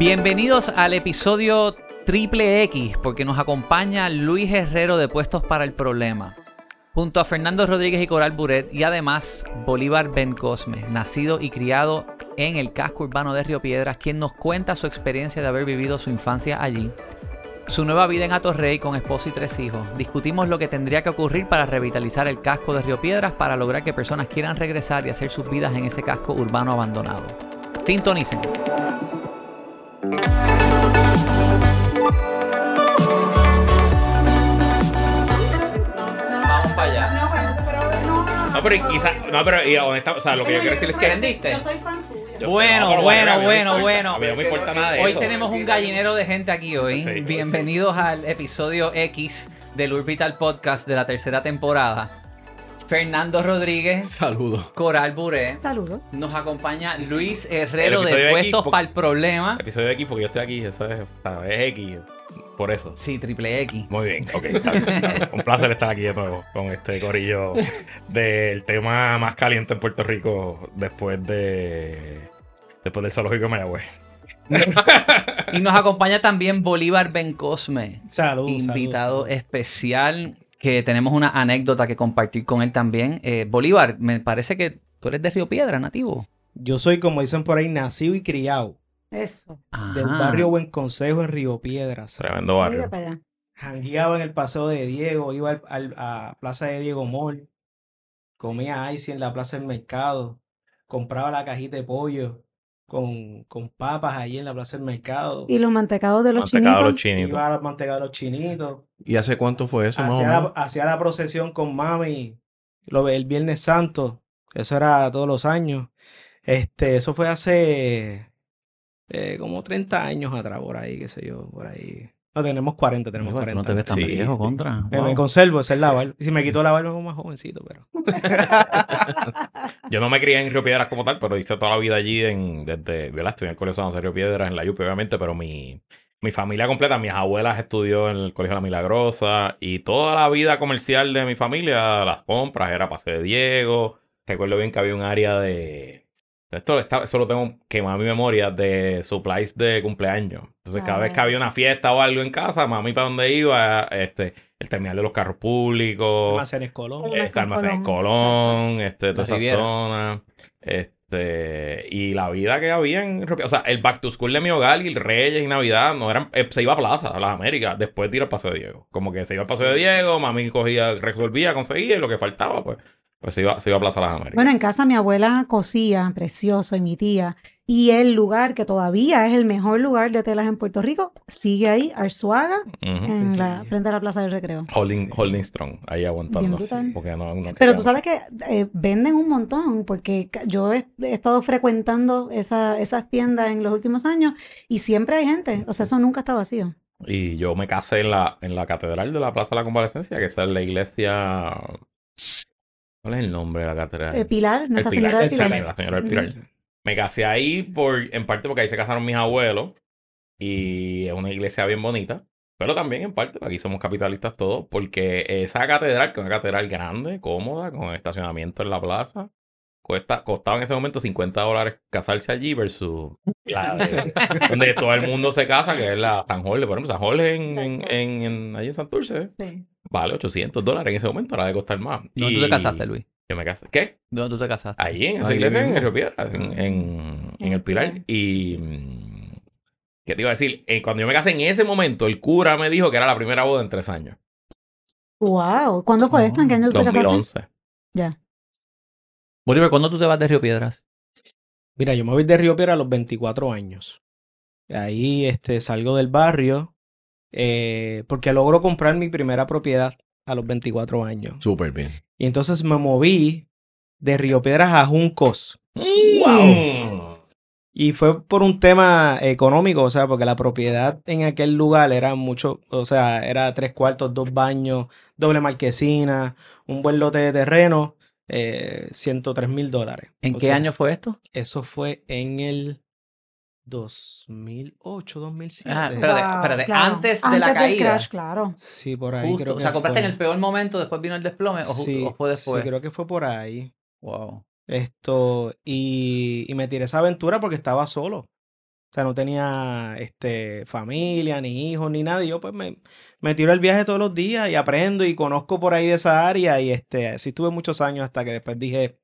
Bienvenidos al episodio triple X, porque nos acompaña Luis Herrero de Puestos para el Problema, junto a Fernando Rodríguez y Coral Buret, y además Bolívar Ben Cosme, nacido y criado en el casco urbano de Río Piedras, quien nos cuenta su experiencia de haber vivido su infancia allí, su nueva vida en Atorrey con esposo y tres hijos. Discutimos lo que tendría que ocurrir para revitalizar el casco de Río Piedras para lograr que personas quieran regresar y hacer sus vidas en ese casco urbano abandonado. Sintonicen. No. Pero y quizá, no, pero y honesta, o sea, lo que yo quiero decir es que ¿Vendiste? Yo soy fan tuya. Yo sé, Bueno, no, pero bueno, a mí no me bueno, importa. bueno. A mí no me importa nada de Hoy eso. tenemos un gallinero de gente aquí hoy. Sí, Bienvenidos al episodio X del Urbital Podcast de la tercera temporada. Fernando Rodríguez, Saludos. Coral Buré. Saludos. Nos acompaña Luis Herrero El de X, Puestos para el Problema. Episodio X porque yo estoy aquí, eso es, o sea, es X, por eso. Sí, triple X. Muy bien, ok. está bien, está bien. Un placer estar aquí de nuevo con este corillo del tema más caliente en Puerto Rico después de después del zoológico de Mayagüez. Y nos acompaña también Bolívar Ben Cosme. Saludos. invitado especial que tenemos una anécdota que compartir con él también. Eh, Bolívar, me parece que tú eres de Río Piedra, nativo. Yo soy, como dicen por ahí, nacido y criado Eso. del Ajá. barrio Buen Consejo en Río Piedras. Tremendo Mira barrio. para allá. Jangueaba en el paseo de Diego, iba al, al- a Plaza de Diego Mall, comía ice en la Plaza del Mercado, compraba la cajita de pollo con, con papas ahí en la Plaza del Mercado, Y los mantecados de los Mantecado de los chinitos. chinitos. iba a la manteca de los chinitos, ¿Y hace cuánto fue eso, hacía la, hacía la procesión con mami lo, el Viernes Santo, eso era todos los años. Este, eso fue hace eh, como 30 años atrás, por ahí, qué sé yo, por ahí. No, tenemos 40, tenemos Bolívar, tú 40. no te ves tan Sí, viejo, sí. contra. Me, me Wow. conservo, esa es la barba. Y si me quito la barba, como más jovencito, pero. Yo no me crié en Río Piedras como tal, pero hice toda la vida allí en, desde, ¿verdad? Estudié en el Colegio San José Río Piedras, en la UP, obviamente, pero mi, mi familia completa, mis abuelas estudió en el Colegio La Milagrosa y toda la vida comercial de mi familia, las compras, era Paseo de Diego. Recuerdo bien que había un área de... Esto, está- eso lo tengo quemado en mi memoria de supplies de cumpleaños. Entonces, cada vez que Ah. había una fiesta o algo en casa, mami para donde iba, este, el terminal de los carros públicos, Almacenes Colón. Está Almacén Colón, Colón, este, toda esa zona. Este, y la vida que había en O sea, el back to school de mi hogar y el Reyes y Navidad no eran. eh, se iba a Plaza, a las Américas, después de ir al Paseo de Diego. Como que se iba al Paseo de Diego, mami cogía, resolvía, conseguía y lo que faltaba, pues, pues se iba, se iba a Plaza las Américas. Bueno, en casa mi abuela cosía, precioso, y mi tía. Y el lugar que todavía es el mejor lugar de telas en Puerto Rico sigue ahí, Arzuaga, Ujú. en sí. la, frente a la Plaza del Recreo. Holding, holding strong, ahí aguantando. brutal. Porque no, no Pero tú sabes que eh, venden un montón, porque yo he, he estado frecuentando esa, esas tiendas en los últimos años y siempre hay gente. O sea, eso nunca está vacío. Y yo me casé en la, en la catedral de la Plaza de la Convalescencia, que esa es la iglesia. ¿Cuál es el nombre de la catedral? El Pilar, El Nuestra Pilar, Señora del el Pilar. Pilar, la señora del Pilar. Me casé ahí por, en parte porque ahí se casaron mis abuelos y es una iglesia bien bonita, pero también en parte, aquí somos capitalistas todos, porque esa catedral, que es una catedral grande, cómoda, con estacionamiento en la plaza, cuesta, costaba en ese momento 50 dólares casarse allí versus la de- donde todo el mundo se casa, que es la San Jorge, por ejemplo, San Jorge en, en, en, en- allí en Santurce, Sí. Vale 800 dólares en ese momento, ahora de costar más. ¿Dónde tú te casaste, Luis? Yo me casé, ¿qué? ¿Dónde tú te casaste? Allí en esa Ahí iglesia, en. Río Piedras, en, en, en el Pilar. Y. ¿Qué te iba a decir? Eh, cuando yo me casé en ese momento, el cura me dijo que era la primera boda en tres años. Wow. ¿Cuándo fue esto? ¿En qué año tú te casaste? 2011. Ya. Bolívar, ¿cuándo tú te vas de Río Piedras? Mira, yo me voy de Río Piedra a los 24 años. Ahí este, salgo del barrio eh, porque logro comprar mi primera propiedad a los 24 años. Súper bien. Y entonces me moví de Río Piedras a Juncos. ¡Wow! Y fue por un tema económico, o sea, porque la propiedad en aquel lugar era mucho, o sea, era tres cuartos, dos baños, doble marquesina, un buen lote de terreno, eh, 103 mil dólares. ¿En O qué sea, año fue esto? Eso fue en el 2008, 2007. Ah, espérate, Wow, espérate, claro. antes de la del caída. crash, claro. Sí, por ahí Justo, creo o que sea, compraste en el peor momento, después vino el desplome, o, Sí, o fue después. sí, creo que fue por ahí. Wow. Esto, y, y me tiré esa aventura porque estaba solo. O sea, no tenía este, familia, ni hijos, ni nada. Y yo pues me, me tiro el viaje todos los días y aprendo y conozco por ahí de esa área. Y este, así estuve muchos años hasta que después dije,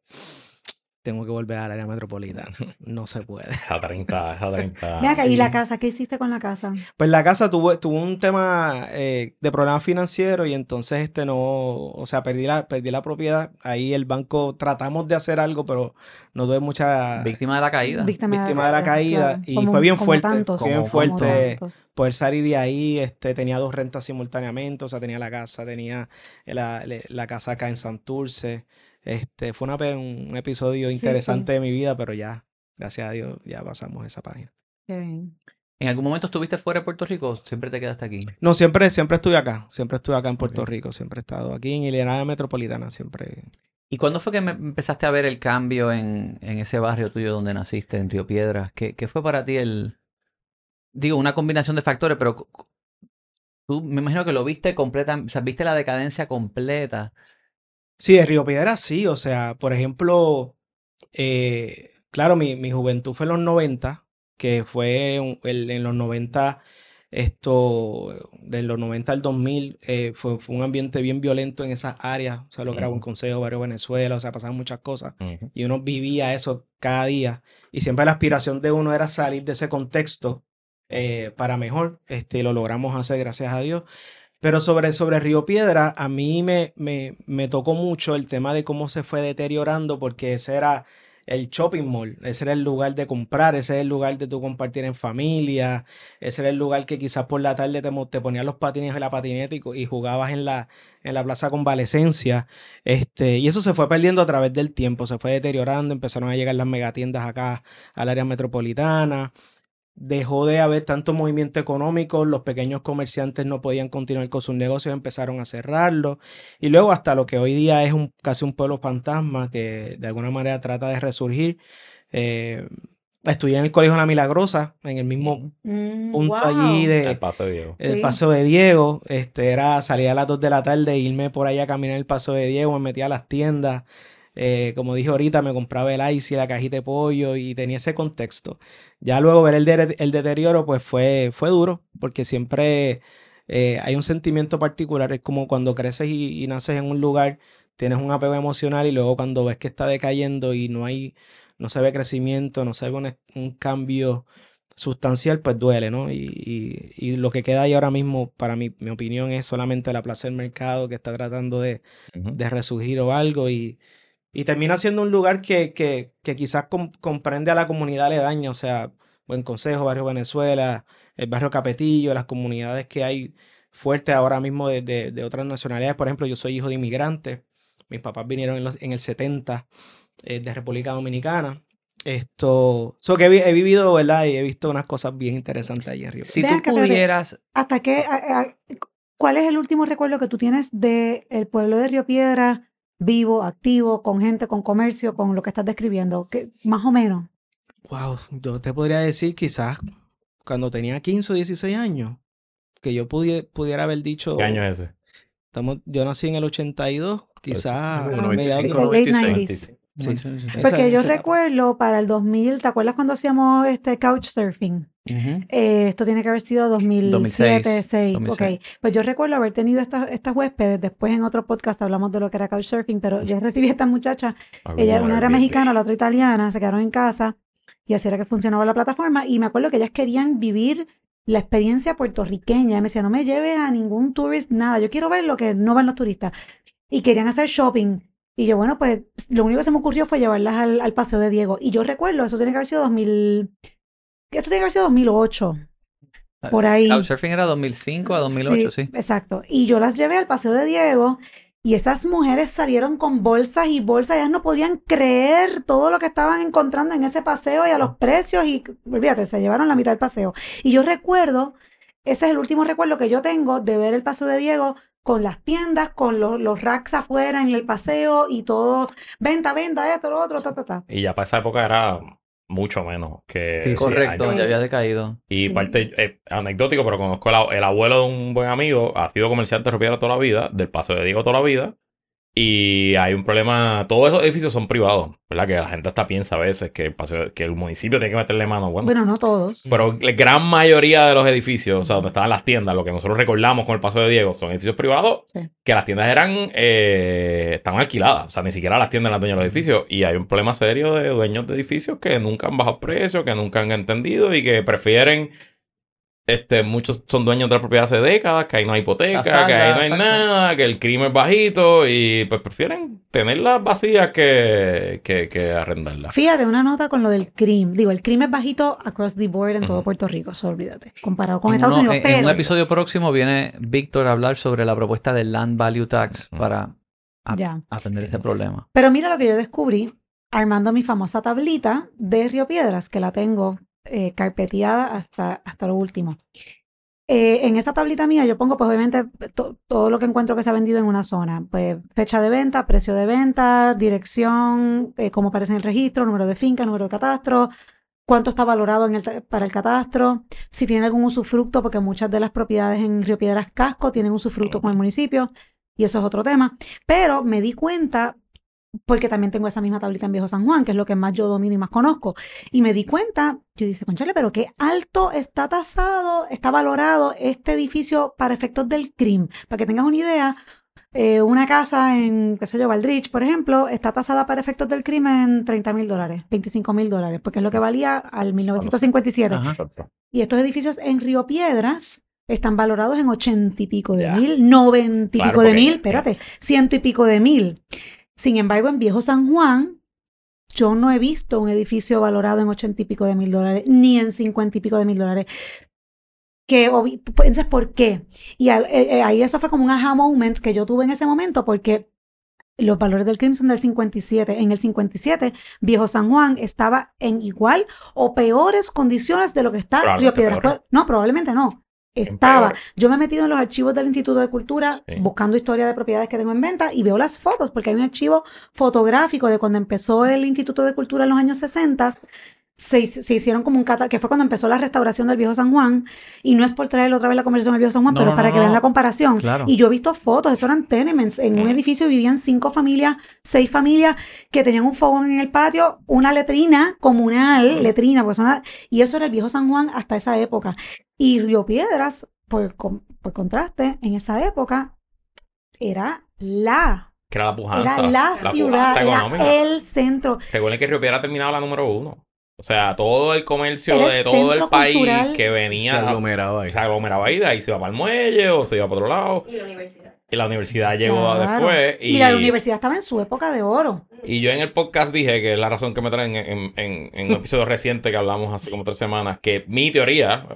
tengo que volver al área metropolitana. No se puede. A 30, a 30. Mira ¿y la casa? ¿Qué hiciste con la casa? Pues la casa tuvo, tuvo un tema eh, de problemas financieros y entonces este no, o sea, perdí la, perdí la propiedad. Ahí el banco tratamos de hacer algo, pero no tuve mucha Víctima de la caída. Víctima, Víctima de la caída, claro. y Como- fue bien como fuerte, tantos, fue bien como fuerte. tantos. poder salir de ahí. Este, tenía dos rentas simultáneamente, o sea, tenía la casa, tenía la, la- la casa acá en Santurce. Este, fue una un episodio interesante de mi vida, pero ya, gracias a Dios, ya pasamos esa página. Qué bien. ¿En algún momento estuviste fuera de Puerto Rico o siempre te quedaste aquí? No, siempre, siempre estuve acá, siempre estuve acá en Puerto. Rico, siempre he estado aquí en el área metropolitana, siempre. ¿Y cuándo fue que me- empezaste a ver el cambio en, en ese barrio tuyo donde naciste, en Río Piedras? ¿Qué, qué fue para ti el... Digo, una combinación de factores, pero tú me imagino que lo viste completa, o sea, viste la decadencia completa. Sí, de Río Piedras sí, o sea, por ejemplo, eh, claro, mi, mi juventud fue en los 90, que fue un- el- en los 90, esto, de los 90 al 2000, eh, fue, fue un ambiente bien violento en esas áreas, o sea, lo era Buen Ujú. Consejo, Barrio Venezuela, o sea, pasaban muchas cosas, y uno vivía eso cada día, y siempre la aspiración de uno era salir de ese contexto eh, para mejor, este, lo logramos hacer, gracias a Dios. Pero sobre, sobre Río Piedra, a mí me, me, me tocó mucho el tema de cómo se fue deteriorando, porque ese era el shopping mall, ese era el lugar de comprar, ese era el lugar de tú compartir en familia, ese era el lugar que quizás por la tarde te, te ponías los patines en la patineta y, jugabas en la, en la plaza convalecencia. Este, y eso se fue perdiendo a través del tiempo, se fue deteriorando, empezaron a llegar las megatiendas acá al área metropolitana dejó de haber tanto movimiento económico, los pequeños comerciantes no podían continuar con sus negocios, empezaron a cerrarlos, y luego hasta lo que hoy día es un, casi un pueblo fantasma que de alguna manera trata de resurgir. Eh, estudié en el Colegio La Milagrosa, en el mismo Mm, punto wow. allí de, El paso de Diego. el Sí. paso de Diego, este, era salir a las 2 de la tarde e irme por ahí a caminar el paso de Diego, me metía a las tiendas, eh, como dije ahorita, me compraba el ice y la cajita de pollo y tenía ese contexto. Ya luego ver el, de- el deterioro, pues fue, fue duro, porque siempre eh, hay un sentimiento particular, es como cuando creces y, y naces en un lugar, tienes un apego emocional y luego cuando ves que está decayendo y no hay, no se ve crecimiento, no se ve un, un cambio sustancial, pues duele, ¿no? Y, y- y lo que queda ahí ahora mismo, para mi, mi opinión, es solamente la plaza del mercado que está tratando de, de resurgir o algo y, y termina siendo un lugar que, que, que quizás com- comprende a la comunidad aledaña, o sea, Buen Consejo, Barrio Venezuela, el Barrio Capetillo, las comunidades que hay fuertes ahora mismo de, de- de otras nacionalidades. Por ejemplo, yo soy hijo de inmigrantes, mis papás vinieron en, los- en el 70 eh, de República Dominicana. Esto, so que he, vi- he vivido, ¿verdad? Y he visto unas cosas bien interesantes allí en Río Si Ve tú acá, espérate. pudieras... ¿Hasta qué? a- a- ¿Cuál es el último recuerdo que tú tienes del pueblo de Río Piedra vivo, activo, con gente, con comercio, con lo que estás describiendo? ¿Qué- más o menos. Wow, yo te podría decir quizás cuando tenía 15 o 16 años, que yo pudie- pudiera haber dicho, ¿Qué año es ese? estamos, yo nací en el 82, quizás como mediados de- 95, Late 96. 90s. Sí. Porque yo esa etapa. recuerdo para el 2000, ¿te acuerdas cuando hacíamos este couchsurfing? Eh, esto tiene que haber sido 2007, 2006. 2006. Ok, pues yo recuerdo haber tenido estas, estas huéspedes. Después en otro podcast hablamos de lo que era couchsurfing, pero yo recibí a esta muchacha. Algo Ella, una era mexicana, la otra italiana. Se quedaron en casa y así era que funcionaba la plataforma. Y me acuerdo que ellas querían vivir la experiencia puertorriqueña. Y me decía, no me lleves a ningún tourist, nada. Yo quiero ver lo que no ven los turistas. Y querían hacer shopping. Y yo, bueno, pues lo único que se me ocurrió fue llevarlas al, al Paseo de Diego. Y yo recuerdo, eso tiene que haber sido 2000. Esto tiene que haber sido 2008. Por ahí. Couchsurfing era 2005 a 2008, sí. Exacto. Y yo las llevé al Paseo de Diego y esas mujeres salieron con bolsas y bolsas. Ellas no podían creer todo lo que estaban encontrando en ese paseo y a los precios. Y olvídate, se llevaron la mitad del paseo. Y yo recuerdo, ese es el último recuerdo que yo tengo de ver el Paseo de Diego con las tiendas, con los, los racks afuera en el paseo y todo, venta, venta, esto, lo otro, ta, ta, ta. Y ya para esa época era mucho menos que Sí. Correcto, años. ya había decaído. Y Sí. parte, eh, anecdótico, pero conozco el, el abuelo de un buen amigo, ha sido comerciante de ropiera toda la vida, del paso de Diego toda la vida, Y hay un problema, todos esos edificios son privados, ¿verdad? Que la gente hasta piensa a veces que el, paseo- que el municipio tiene que meterle mano. Bueno, Bueno, no todos. pero la gran mayoría de los edificios, o sea, donde estaban las tiendas, lo que nosotros recordamos con el paso de Diego, son edificios privados Sí. que las tiendas eran, eh, estaban alquiladas. O sea, ni siquiera las tiendas eran dueñas de los edificios. Y hay un problema serio de dueños de edificios que nunca han bajado precios, que nunca han entendido y que prefieren... Este, muchos son dueños de la propiedad hace décadas, que ahí no hay hipoteca, que ahí no hay exacto. nada, que el crimen es bajito y pues prefieren tenerlas vacías que, que, que arrendarlas. Fíjate, una nota con lo del crimen. Digo, el crimen es bajito across the board en todo. Puerto Rico, eso olvídate. Comparado con Estados Unidos. en, en un episodio próximo viene Víctor a hablar sobre la propuesta del Land Value Tax para a- Ya. atender ese problema. Pero mira lo que yo descubrí armando mi famosa tablita de Río Piedras, que la tengo eh, carpeteada hasta, hasta lo último. Eh, en esa tablita mía yo pongo, pues obviamente, to- todo lo que encuentro que se ha vendido en una zona. Pues fecha de venta, precio de venta, dirección, eh, cómo aparece en el registro, número de finca, número de catastro, cuánto está valorado en el para el catastro, si tiene algún usufructo, porque muchas de las propiedades en Río Piedras Casco tienen usufructo con el municipio, y eso es otro tema. Pero me di cuenta, porque también tengo esa misma tablita en Viejo San Juan, que es lo que más yo domino y más conozco, y me di cuenta, yo dije, conchale, pero qué alto está tasado, está valorado este edificio para efectos del CRIM. Para que tengas una idea, eh, una casa en, qué sé yo, Valdrich, por ejemplo, está tasada para efectos del crimen en 30 mil dólares, 25 mil dólares, porque es lo que valía al 1957. Ajá. Y estos edificios en Río Piedras están valorados en ochenta y pico de Ya. mil, noventa y Claro, pico de mil, espérate, ciento y pico de mil. Sin embargo, en Viejo San Juan, yo no he visto un edificio valorado en ochenta y pico de mil dólares, ni en cincuenta y pico de mil dólares. Que, entonces, ¿por qué? Y eh, eh, ahí eso fue como un aha moment que yo tuve en ese momento, porque los valores del crimen son del 57. En el 57, Viejo San Juan estaba en igual o peores condiciones de lo que está Río Piedras. No, probablemente no. Estaba. Yo me he metido en los archivos del Instituto de Cultura Sí. buscando historia de propiedades que tengo en venta y veo las fotos, porque hay un archivo fotográfico de cuando empezó el Instituto de Cultura en los años 60. Se, hic- se hicieron como un cata, que fue cuando empezó la restauración del Viejo San Juan, y no es por traer otra vez la conversación del Viejo San Juan, No, pero no, para no, que vean la comparación. Claro. Y yo he visto fotos, eso eran tenements. En un edificio vivían cinco familias, seis familias que tenían un fogón en el patio, una letrina comunal, Mm. letrina, pues una- y eso era el viejo San Juan hasta esa época. Y Río Piedras, por, con- por contraste, en esa época era la, Que era la pujanza. era la, ciudad, era el centro. Recuerden que Río Piedra terminaba la número uno. O sea, todo el comercio Era el de todo el país que Se venía aglomeraba ahí. se aglomeraba ahí, de ahí se iba para el muelle o se iba para otro lado. Y la universidad. Y la universidad llegó Claro. después. Y, la universidad estaba en su época de oro. Y yo en el podcast dije, que es la razón que me traen en, en, en- en un episodio reciente que hablamos hace como tres semanas, que mi teoría,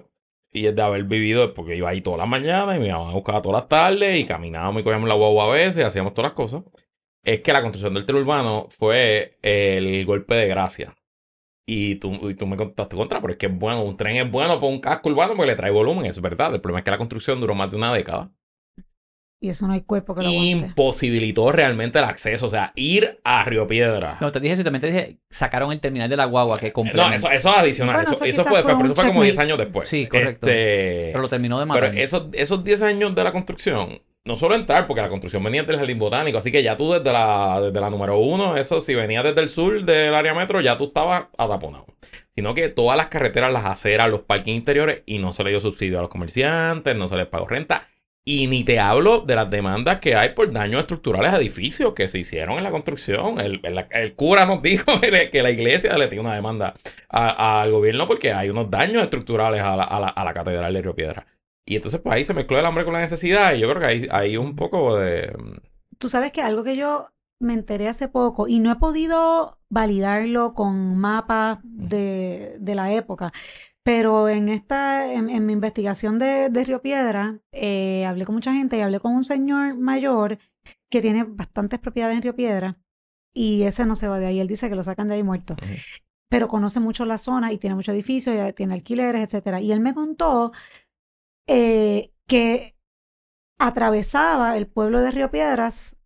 y es de haber vivido, porque iba ahí todas las mañanas y me iban a buscar todas las tardes y caminábamos y cogíamos la guagua a veces y hacíamos todas las cosas, es que la construcción del tren urbano fue el golpe de gracia. Y tú, y tú me contaste contra, pero es que es bueno, un tren es bueno para un casco urbano porque le trae volumen, es verdad. El problema es que la construcción duró más de una década Y eso no hay cuerpo que lo aguante. imposibilitó realmente el acceso. O sea, ir a Río Piedra. No, te dije eso, también te dije, sacaron el terminal de la guagua que No, complementa. eso, eso es adicional. Bueno, eso, eso fue después, pero eso fue como 10 checkmate. años después. Sí, correcto. Este, Pero lo terminó de pero matar. esos, esos 10 años de la construcción, no solo entrar, porque la construcción venía del jardín botánico, así que ya tú desde la, desde la número uno, eso si venías desde el sur del área metro, ya tú estabas ataponado. Sino que todas las carreteras, las aceras, los parques interiores, y no se le dio subsidio a los comerciantes, no se les pagó renta. Y ni te hablo de las demandas que hay por daños estructurales a edificios que se hicieron en la construcción. El, el- el cura nos dijo que la iglesia le tiene una demanda al gobierno porque hay unos daños estructurales a la, a la- a la catedral de Río Piedra. Y entonces, pues ahí se mezcló el hambre con la necesidad. Y yo creo que ahí hay un poco de. Tú sabes que algo que yo me enteré hace poco y no he podido validarlo con mapas de, de la época, pero en esta, en, en mi investigación de, de Río Piedra, eh, hablé con mucha gente y hablé con un señor mayor que tiene bastantes propiedades en Río Piedra y ese no se va de ahí. Él dice que lo sacan de ahí muerto. Pero conoce mucho la zona y tiene muchos edificios, y tiene alquileres, etcétera. Y él me contó eh, que atravesaba el pueblo de Río Piedras,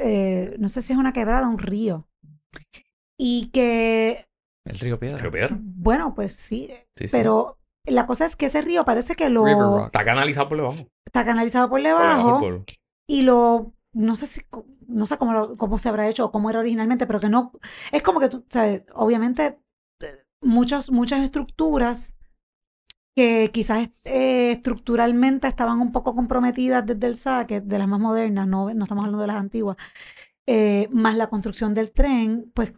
eh, no sé si es una quebrada, un río, y que, El río Piedra. Río Piedra. bueno, pues sí, Sí, sí. pero la cosa es que ese río parece que lo. Está canalizado por debajo. está canalizado por Por debajo del debajo y lo no sé si, no sé cómo, lo- cómo se habrá hecho o cómo era originalmente, pero que no, es como que tú, sabes, obviamente eh, muchos, muchas estructuras que quizás eh, estructuralmente estaban un poco comprometidas desde el saque, de las más modernas, no, no estamos hablando de las antiguas, eh, más la construcción del tren, pues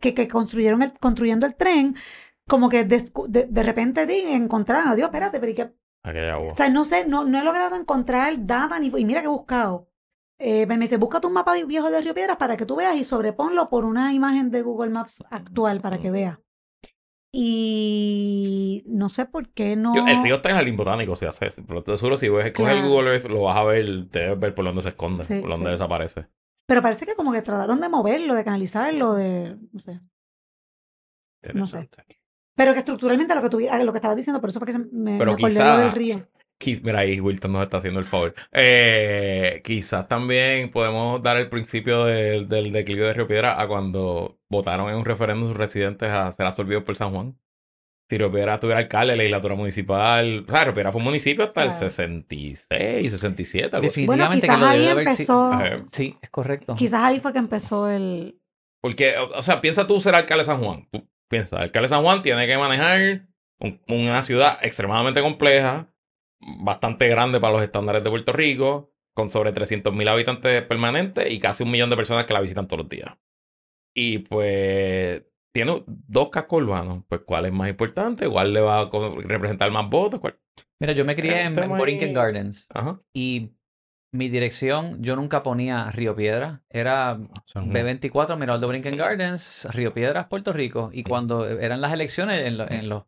que, que construyeron el, construyendo el tren, como que descu- de, de repente encontraron, adiós, espérate, pero ¿y qué Aquella agua. o sea, no sé, no, no he logrado encontrar data ni, y mira que he buscado. Eh, me dice, busca un mapa viejo de Río Piedras para que tú veas y sobreponlo por una imagen de Google Maps actual para que veas. Y no sé por qué no. Yo- el río está en el botánico, si hace eso. Pero te seguro, si ves, coges el. Google Earth, lo vas a ver, te debes ver por dónde se esconde, Sí, por dónde sí. desaparece. Pero parece que como que trataron de moverlo, de canalizarlo, de. No sé. No sé. Pero que estructuralmente lo que, tuvi- ah, lo que estabas diciendo, por eso fue que se- me, Pero me quizá- del río. Quiz- Mira, ahí Wilton nos está haciendo el favor. Eh, quizás también podemos dar el principio del, del declive de Río Piedra a cuando votaron en un referéndum sus residentes a ser absorbidos por San Juan. Si Río Piedra tuviera alcalde, legislatura municipal. O sea, Río Piedra fue un municipio hasta el Claro. 66, 67. algo así. Bueno, Definitivamente que quizás lo ahí haber empezó. Sí, es correcto. Quizás ahí fue que empezó el. Porque, o sea, piensa tú ser alcalde de San Juan. Tú piensa, el alcalde de San Juan tiene que manejar un- una ciudad extremadamente compleja, bastante grande para los estándares de Puerto Rico, con sobre 300 mil habitantes permanentes y casi un millón de personas que la visitan todos los días. Y pues tiene dos cascos urbanos. Pues, ¿cuál es más importante? ¿Cuál le va a representar más votos? ¿Cuál? Mira, yo me crié Eh, en, en Borinquen Gardens Ajá. y mi dirección, yo nunca ponía Río Piedra. Era San Juan. B24, Mirador de Borinquen Gardens, Río Piedras, Puerto Rico. Y cuando eran las elecciones en, lo- en los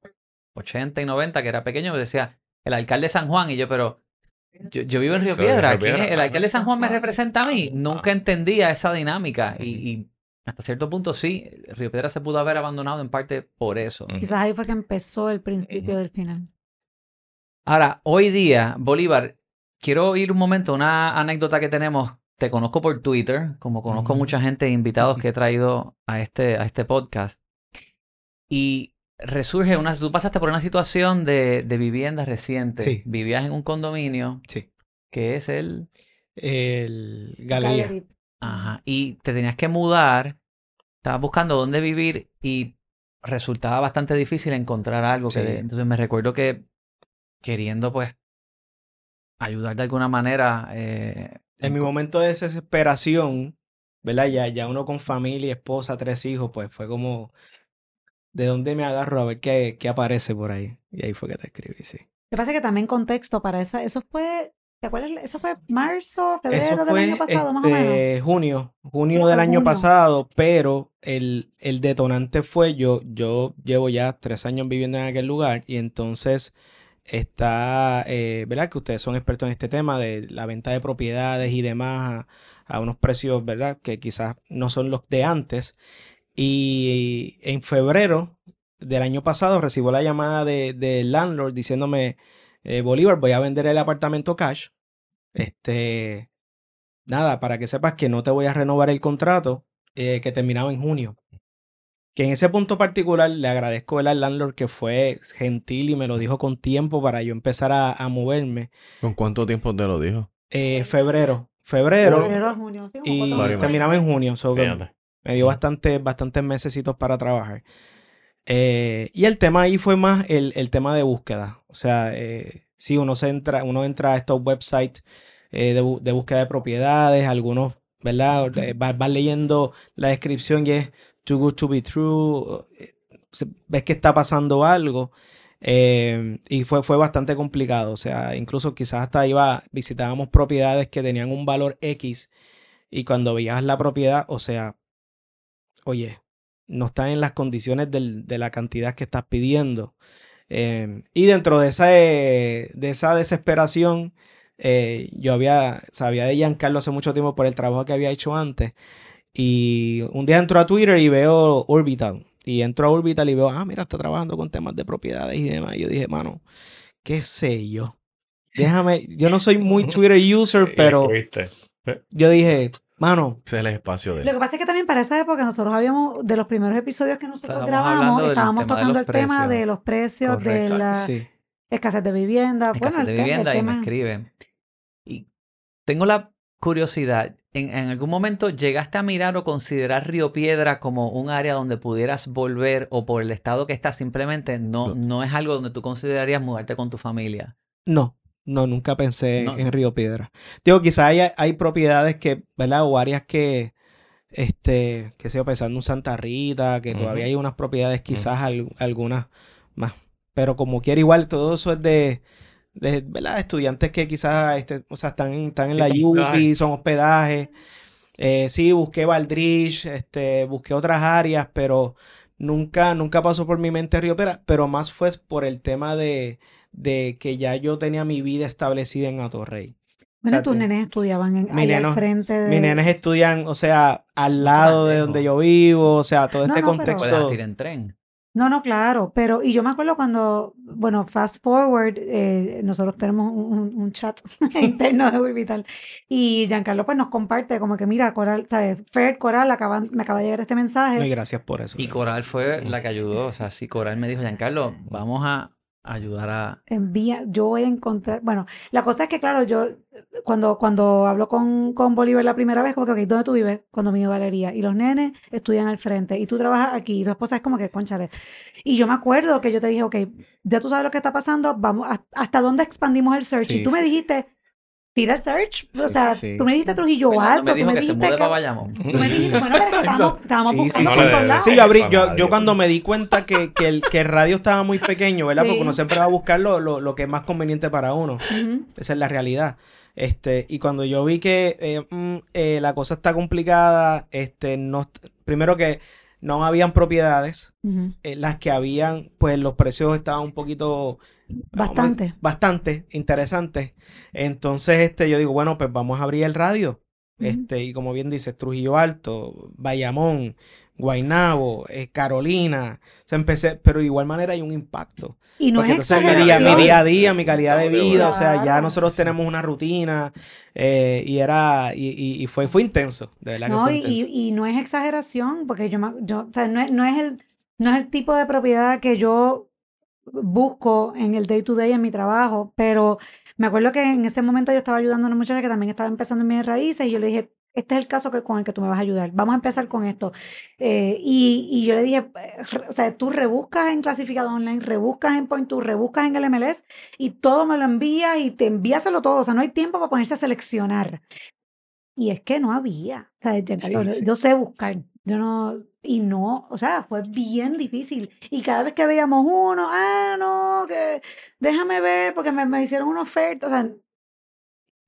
80 y 90, que era pequeño, me decía el alcalde de San Juan. Y yo, pero yo, yo vivo en Río Piedra. El alcalde de San Juan me representa a mí. Nunca entendía esa dinámica. Y, y hasta cierto punto sí, Río Piedra se pudo haber abandonado en parte por eso. Quizás ahí fue que empezó el principio del final. Ahora, hoy día, Bolívar, quiero ir un momento a una anécdota que tenemos. Te conozco por Twitter, como conozco Ujú. mucha gente, invitados que he traído a este, a este podcast. Y resurge una. Tú pasaste por una situación de, de vivienda reciente. Sí. Vivías en un condominio Sí. que es el. El Galería. Ajá. Y te tenías que mudar. Estabas buscando dónde vivir y resultaba bastante difícil encontrar algo. Que de- entonces me recuerdo que queriendo, pues, ayudar de alguna manera. eh, En mi momento de desesperación, ¿verdad? Ya, ya uno con familia, esposa, tres hijos, pues fue como, ¿de dónde me agarro a ver qué, qué aparece por ahí? Y ahí fue que te escribí, sí. Lo que pasa es que también contexto para esa, eso fue, ¿te acuerdas? Eso fue marzo, febrero Eso del año pasado, más o menos. este, junio, junio Como del año junio. pasado, pero el, el detonante fue yo, yo llevo ya tres años viviendo en aquel lugar y entonces está, eh, ¿verdad? Que ustedes son expertos en este tema de la venta de propiedades y demás a, a unos precios, ¿verdad? Que quizás no son los de antes. Y en febrero del año pasado recibo la llamada de, del landlord diciéndome, eh, Bolívar, voy a vender el apartamento cash. Este, nada, para que sepas que no te voy a renovar el contrato eh, que terminaba en junio. Que en ese punto particular le agradezco al landlord que fue gentil y me lo dijo con tiempo para yo empezar a, a moverme. ¿Con cuánto tiempo te lo dijo? Eh, febrero, febrero, Febrero a junio, sí, y terminaba en junio. so que me dio bastante, bastantes mesecitos para trabajar. Eh, y el tema ahí fue más el, el tema de búsqueda. O sea, eh, sí, uno se entra, uno entra a estos websites eh, de, de búsqueda de propiedades, algunos, ¿verdad? Vas, leyendo la descripción y es too good to be true. Ves que está pasando algo. y fue, fue bastante complicado. O sea, incluso quizás hasta iba, visitábamos propiedades que tenían un valor X. Y cuando veías la propiedad, o sea, oye, no están en las condiciones del- de la cantidad que estás pidiendo. Eh, y dentro de esa, eh, de esa desesperación, eh, yo había, sabía de Giancarlo hace mucho tiempo por el trabajo que había hecho antes. Y un día entro a Twitter y veo Orbital. Y entro a Orbital y veo, ah, mira, está trabajando con temas de propiedades y demás. Y yo dije, mano, qué sé yo. Déjame, yo no soy muy Twitter user, pero yo dije, mano, Ese es el espacio de Lo él. que pasa es que también para esa época nosotros habíamos, de los primeros episodios que nosotros Estábamos grabamos, estábamos tocando el tema de los precios, de la sí. escasez de vivienda. escasez bueno, el de el vivienda y me tema- escribe. Y tengo la curiosidad. ¿En, en algún momento llegaste a mirar o considerar Río Piedra como un área donde pudieras volver o por el estado que está simplemente no, No. no es algo donde tú considerarías mudarte con tu familia? No, no, nunca pensé en- No. en Río Piedra. Digo, quizás hay, hay propiedades que, ¿verdad? O áreas que, este, que yo, pensando en Santa Rita, que todavía hay unas propiedades, quizás al- algunas más. Pero como quiera, igual, todo eso es de, de ¿verdad? Estudiantes que quizás, este, o sea, están en, están en la hospedajes. son hospedajes. Eh, sí, busqué Valdrich, este, busqué otras áreas, pero nunca, nunca pasó por mi mente Río Piedra, pero más fue por el tema de, de que ya yo tenía mi vida establecida en Atorrey. Bueno, sea, tus nenes estudiaban en, Mi ahí al frente de... Mis nenes estudian, o sea, al lado de donde yo vivo, o sea, todo No, este no, pero- contexto. Ir en tren. No, no, claro, pero y yo me acuerdo cuando, bueno, fast forward, eh, nosotros tenemos un, chat interno de Urbital y Giancarlo pues nos comparte como que mira, Coral, ¿sabes? Fer, Coral, acaban, me acaba de llegar este No, y mensaje. gracias por eso. Y Coral fue la que ayudó. O sea, sí, Coral me dijo, Giancarlo, vamos a ayudar a... Envía, yo voy a encontrar, bueno, la cosa es que claro, yo cuando, cuando hablo con, con Bolívar la primera vez, como que, ok, ¿dónde tú vives? Condominio Galería. Y los nenes estudian al frente. Y tú trabajas aquí. Y tu esposa es como que, conchale. Y yo me acuerdo que yo te dije, ok, ya tú sabes lo que está pasando, vamos, ¿hasta- ¿hasta dónde expandimos el search? Sí, y tú me dijiste, tira search. O Sí, sea, sí. tú me dijiste Trujillo Fernando Alto, me tú me que se dijiste que... para Bayamón. Tú me dijiste, bueno, pero estábamos, estábamos Sí, sí, buscando sí. por No lados. Sí, yo, abrí, yo, yo cuando me di cuenta que, que, el, que el radio estaba muy pequeño, ¿verdad? Porque Sí. uno siempre va a buscar lo, lo, lo que es más conveniente para uno. Ujú. Esa es la realidad. Este, y cuando yo vi que eh, mm, eh, la cosa está complicada, este, no, primero que no habían propiedades, eh, las que habían, pues los precios estaban un poquito Bastante. bastante interesantes. Entonces, este, yo digo, bueno, pues vamos a abrir el radio. Este, y como bien dices, Trujillo Alto, Bayamón, Guaynabo, eh, Carolina. O sea, empecé, pero de igual manera hay un impacto. Y no Porque es entonces mi día, mi exageración. día a día, mi calidad de vida, o sea, ya nosotros tenemos una rutina eh, y era, y, y- y fue, fue intenso, de verdad que No, fue y, intenso. y- y no es exageración, porque yo, me- yo o sea, no es, no es el, no es el tipo de propiedad que yo busco en el day to day en mi trabajo, pero me acuerdo que en ese momento yo estaba ayudando a una muchacha que también estaba empezando en mis raíces y yo le dije, este es el caso que, con el que tú me vas a ayudar, vamos a empezar con esto. Eh, y, y yo le dije, re- o sea, tú rebuscas en clasificado online, rebuscas en Point, tú rebuscas en el MLS y todo me lo envías y te envíaselo todo, o sea, no hay tiempo para ponerse a seleccionar. Y es que no había. O sea, Giancarlo, Sí, yo- sí. yo sé buscar. Yo no, y no, o sea, fue bien difícil. Y cada vez que veíamos uno, ah, no, que déjame ver, porque me, me hicieron una oferta. O sea,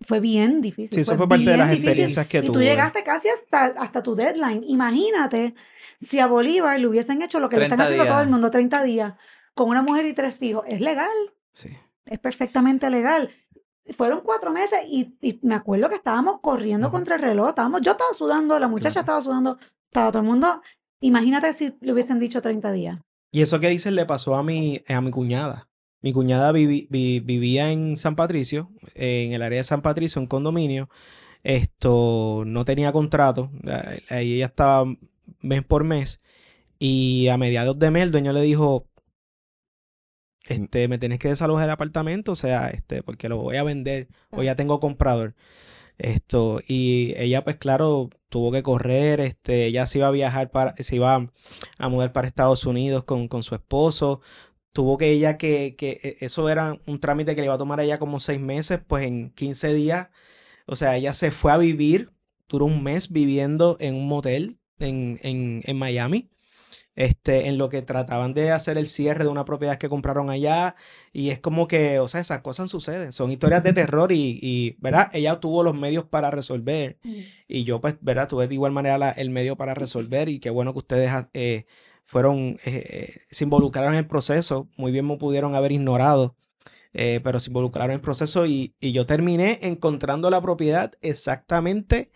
fue bien difícil. Sí, eso fue parte de bien las difícil. experiencias que Y tú tuve. llegaste casi hasta, hasta tu deadline. Imagínate si a Bolívar le hubiesen hecho lo que le están 30 haciendo a todo el mundo, 30 días, con una mujer y tres hijos. Es legal Sí. es perfectamente legal. Fueron cuatro meses y, y me acuerdo que estábamos corriendo contra el reloj. Estábamos, yo estaba sudando, la muchacha Claro. estaba sudando, estaba todo el mundo. Imagínate si le hubiesen dicho 30 días. Y eso que dices le pasó a mi, a mi cuñada. Mi cuñada vivía en San Patricio, en el área de San Patricio, en condominio. Esto no tenía contrato. Ahí ella estaba mes por mes. Y a mediados de mes el dueño le dijo, este, me tienes que desalojar el apartamento, o sea, este, porque lo voy a vender, o ya tengo comprador. Esto, y ella, pues claro, tuvo que correr, este, ella se iba a viajar para, se iba a mudar para Estados Unidos con, con su esposo. Tuvo que ella que, que e- eso era un trámite que le iba a tomar a ella como seis meses, pues en 15 días, o sea, ella se fue a vivir, duró un mes viviendo en un motel en, en, en Miami este, en lo que trataban de hacer el cierre de una propiedad que compraron allá. Y es como que, o sea, esas cosas suceden. Son historias de terror y, y, ¿verdad? Ella tuvo los medios para resolver. Y yo, pues, ¿verdad? Tuve de igual manera la- el medio para resolver. Y qué bueno que ustedes eh, fueron, eh, eh, se involucraron en el proceso. Muy bien me pudieron haber ignorado. eh, pero se involucraron en el proceso y, y yo terminé encontrando la propiedad exactamente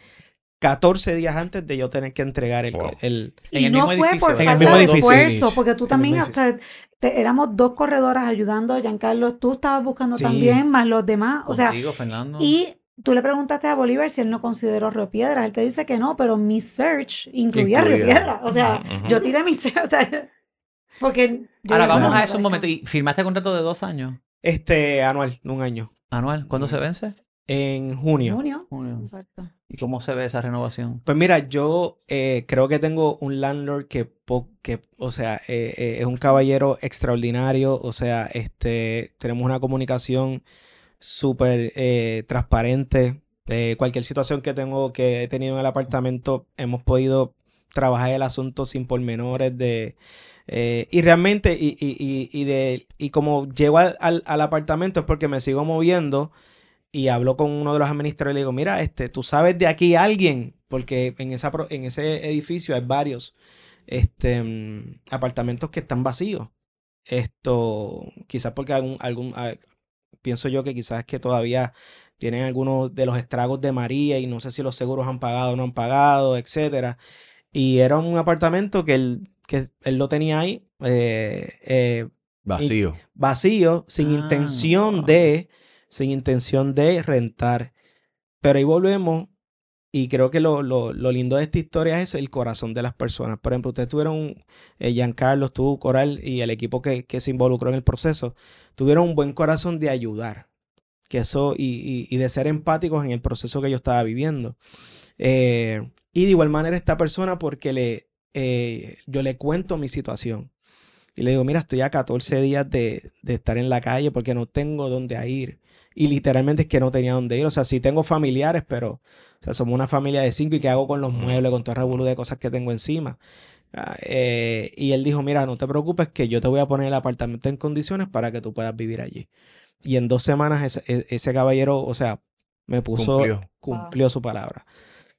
14 días antes de yo tener que entregar el, Wow. el, y el no mismo fue edificio, por falta de esfuerzo, porque tú En también, mismo o sea, te- éramos dos corredoras ayudando, Giancarlo, tú estabas buscando Sí. también, más los demás, o sea, Contigo, Fernando. y tú le preguntaste a Bolívar si él no consideró Río Piedra, él te dice que no, pero mi search incluía Río Incluía. Piedra, o sea, yo tiré mi search, o sea, porque... yo Ahora vamos a eso un momento. ¿Y firmaste contrato de dos años? este anual, un año. Anual. ¿Cuándo se vence? en junio. Junio. Junio. Exacto. ¿Y cómo se ve esa renovación? Pues mira, yo eh, creo que tengo un landlord que, po- que o sea, eh, eh, es un caballero extraordinario, o sea, este, tenemos una comunicación súper eh, transparente. Eh, cualquier situación que tengo, que he tenido en el apartamento, hemos podido trabajar el asunto sin pormenores de... eh, y realmente, y, y, y, de, y como llego al, al, apartamento es porque me sigo moviendo y hablo con uno de los administradores y le digo, mira, este, tú sabes de aquí alguien, porque en, esa, en ese edificio hay varios este, mm, apartamentos que están vacíos. Esto, quizás porque algún, algún, pienso yo que quizás que todavía tienen algunos de los estragos de María y no sé si los seguros han pagado o no han pagado, etcétera. Y era un apartamento que él, que él lo tenía ahí, eh, eh, Vacío. vacío, sin Ah, intención wow. de, sin intención de rentar. Pero ahí volvemos, y creo que lo, lo- lo lindo de esta historia es el corazón de las personas. Por ejemplo, ustedes tuvieron, eh, Giancarlo, tú, Coral, y el equipo que, que se involucró en el proceso, tuvieron un buen corazón de ayudar. Que eso, y, y- de ser empáticos en el proceso que yo estaba viviendo. Eh, y de igual manera esta persona porque le, eh, yo le cuento mi situación. Y le digo, mira, estoy a 14 días de, de estar en la calle porque no tengo dónde ir. Y literalmente es que no tenía dónde ir. O sea, sí tengo familiares, pero o sea, somos una familia de cinco y qué hago con los muebles, con todo el revolú de cosas que tengo encima. Ah, eh, y él dijo, mira, no te preocupes que yo te voy a poner el apartamento en condiciones para que tú puedas vivir allí. Y en dos semanas ese, e- ese caballero, o sea, me puso, Cumplió. cumplió su palabra.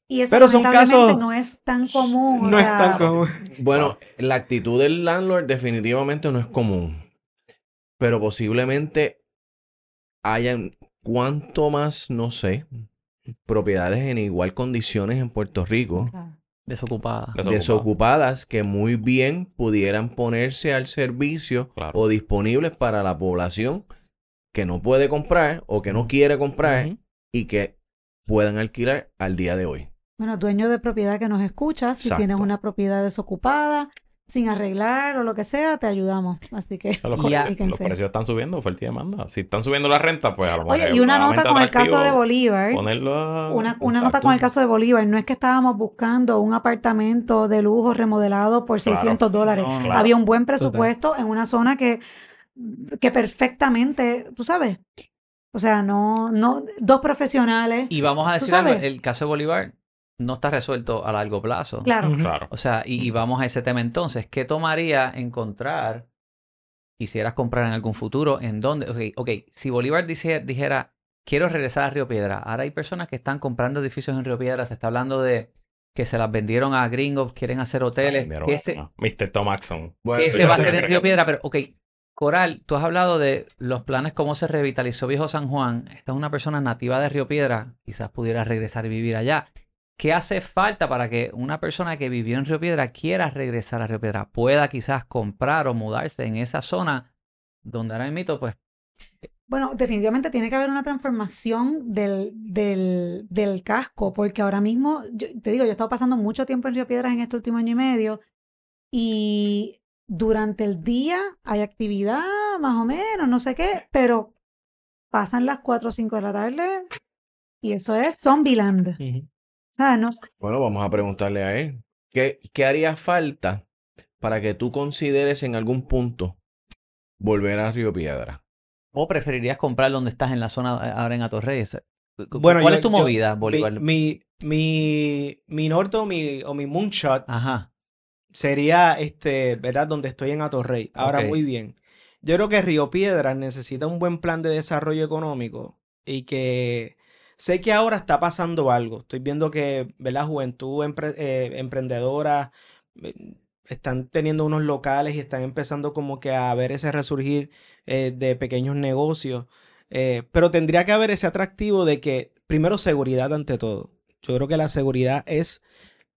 Y eso Pero son casos- no es tan común. o No es tan común. Bueno, la actitud del landlord definitivamente no es común. Pero posiblemente hayan cuanto más, no sé, propiedades en igual condiciones en Puerto Rico, claro. Desocupada. Desocupado. desocupadas, que muy bien pudieran ponerse al servicio Claro. o disponibles para la población que no puede comprar o que no quiere comprar y que puedan alquilar al día de hoy. Bueno, dueño de propiedad que nos escuchas, si tienes Exacto. una propiedad desocupada, sin arreglar o lo que sea, te ayudamos. Así que Los, precios, a- los precios están subiendo, oferta y demanda. Si están subiendo la renta, pues a lo mejor Oye, y una nota con el caso de Bolívar. Ponerlo a- Una, una nota con el caso de Bolívar. No es que estábamos buscando un apartamento de lujo remodelado por Claro. 600 dólares. No, no. Claro. Había un buen presupuesto en una zona que, que perfectamente, tú sabes, o sea, no, no, dos profesionales. Y vamos a ¿Tú decir algo, el caso de Bolívar no está resuelto a largo plazo. Claro. Claro. O sea, y, y vamos a ese tema entonces. ¿Qué tomaría encontrar, quisieras comprar en algún futuro, en dónde? Ok, ok, si Bolívar dice- dijera, quiero regresar a Río Piedra, ahora hay personas que están comprando edificios en Río Piedra, se está hablando de que se las vendieron a gringos, quieren hacer hoteles. Dinero, ¿Qué se, ah, Mr. Tomaxon. Bueno, qué se va a hacer en Río Piedra? Pero, ok, Coral, tú has hablado de los planes, cómo se revitalizó Viejo San Juan. Esta es una persona nativa de Río Piedra, quizás pudiera regresar y vivir allá. ¿Qué hace falta para que una persona que vivió en Río Piedra quiera regresar a Río Piedra? Pueda quizás comprar o mudarse en esa zona donde ahora mismo, pues, Bueno, definitivamente tiene que haber una transformación del, del, del casco, porque ahora mismo, yo, te digo, yo he estado pasando mucho tiempo en Río Piedras en este último año y medio, y durante el día hay actividad, más o menos, no sé qué, pero pasan las 4 o 5 de la tarde y eso es Zombieland. Ujú. Bueno, vamos a preguntarle a él. ¿Qué, qué haría falta para que tú consideres en algún punto volver a Río Piedra? o preferirías comprar donde estás en la zona eh, ahora en Atorrey. Ese- cu- Bueno, ¿Cuál yo- es tu yo- movida, mi- Bolívar? Mi, mi, mi norte o mi, o mi moonshot Ajá. sería, este, ¿verdad? Donde estoy en Atorrey. Ahora, muy bien. Yo creo que Río Piedras necesita un buen plan de desarrollo económico y que sé que ahora está pasando algo. Estoy viendo que, ¿verdad? Juventud eh, emprendedora eh, están teniendo unos locales y están empezando como que a ver ese resurgir eh, de pequeños negocios. Pero tendría que haber ese atractivo de que, primero, seguridad ante todo. Yo creo que la seguridad es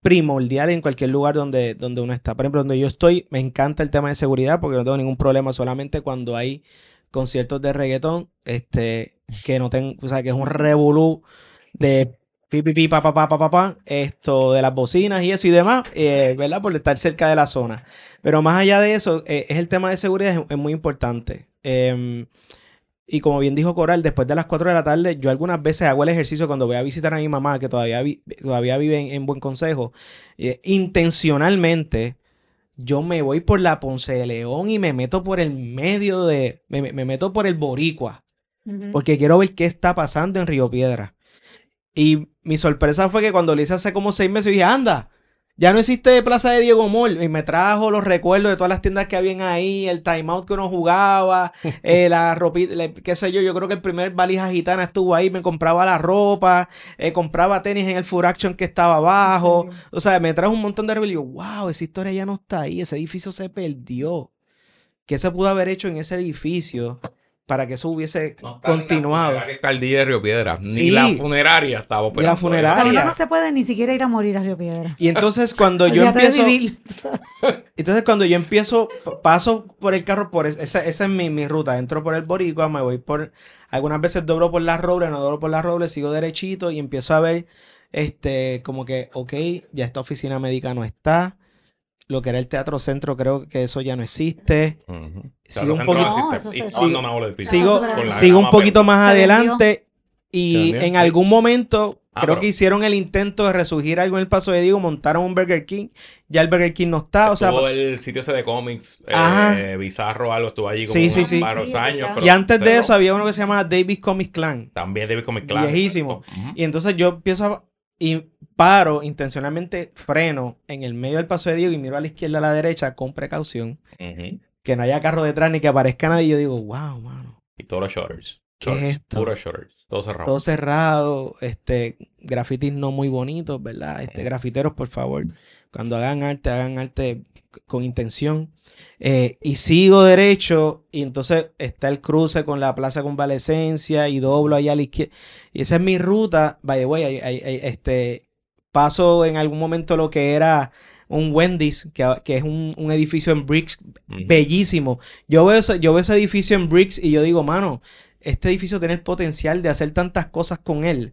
primordial en cualquier lugar donde, donde uno está. Por ejemplo, donde yo estoy, me encanta el tema de seguridad porque no tengo ningún problema solamente cuando hay conciertos de reggaetón, este, que no tengo, o sea, que es un revolú de pi, pi, pi, pa, pa, pa, pa, pa, pa, esto de las bocinas y eso y demás, eh, ¿verdad? Por estar cerca de la zona. Pero más allá de eso, eh, es el tema de seguridad, es, muy importante. Em, Y como bien dijo Coral, después de las 4 de la tarde, yo algunas veces hago el ejercicio cuando voy a visitar a mi mamá, que todavía, todavía vive en, en Buen Consejo. intencionalmente, yo me voy por la Ponce de León y me meto por el medio de. Me- me meto por el Boricua. Porque quiero ver qué está pasando en Río Piedra. Y mi sorpresa fue que cuando lo hice hace como seis meses, dije, anda, ya no existe Plaza de Diego Mall. Y me trajo los recuerdos de todas las tiendas que habían ahí, el timeout que uno jugaba, eh, la ropita, qué sé yo. Yo creo que el primer valija gitana estuvo ahí, me compraba la ropa, eh, compraba tenis en el Full Action que estaba abajo. Sí. O sea, me trajo un montón de recuerdos. Wow, esa historia ya no está ahí, ese edificio se perdió. ¿Qué se pudo haber hecho en ese edificio para que eso hubiese No ni la continuado? funeraria está al día de Río Piedra. Ni Sí. la funeraria estaba operando. la funeraria. O sea, uno área. no se puede ni siquiera ir a morir a Río Piedra. Y entonces cuando yo empiezo, entonces cuando yo empiezo, paso por el carro, por es- esa, esa es mi, mi ruta, entro por el Boricua, me voy por, algunas veces doblo por la Roble, no doblo por la Roble, sigo derechito y empiezo a ver, este, como que, ok, ya esta oficina médica no está, lo que era el Teatro Centro, creo que eso ya no existe. Ujú. Sigo un poquito- no eso se-. Sigo, un poquito más adelante y en algún momento Ah, creo pero- que hicieron el intento de resurgir algo en el Paso de Diego, montaron un Burger King, ya el Burger King no está, o sea, Estuvo el sitio ese de cómics, eh. Bizarro algo, estuvo allí como Sí, sí, sí. varios Sí, años. verdad. pero y antes de eso había uno que se llamaba Davis Comics Clan. También David Comic Clan. Viejísimo. Y entonces yo empiezo a, y paro intencionalmente, freno en el medio del paso de Diego y miro a la izquierda y a la derecha con precaución, que no haya carro detrás ni que aparezca nadie. Y yo digo, wow, mano, Y todos los shutters. ¿Qué es esto? Shutters. Todo cerrado. todo cerrado, este, grafitis no muy bonitos, ¿verdad? Este, grafiteros, por favor, cuando hagan arte, hagan arte con intención. Eh, y sigo derecho, y entonces está el cruce con la Plaza Convalecencia y doblo allá a la izquierda. Y esa es mi ruta. By the way, ahí- ahí- ahí, este, paso en algún momento lo que era un Wendy's, que, que es un, un edificio en bricks bellísimo. Yo veo, ese, yo veo ese edificio en bricks y yo digo, mano, este edificio tiene el potencial de hacer tantas cosas con él.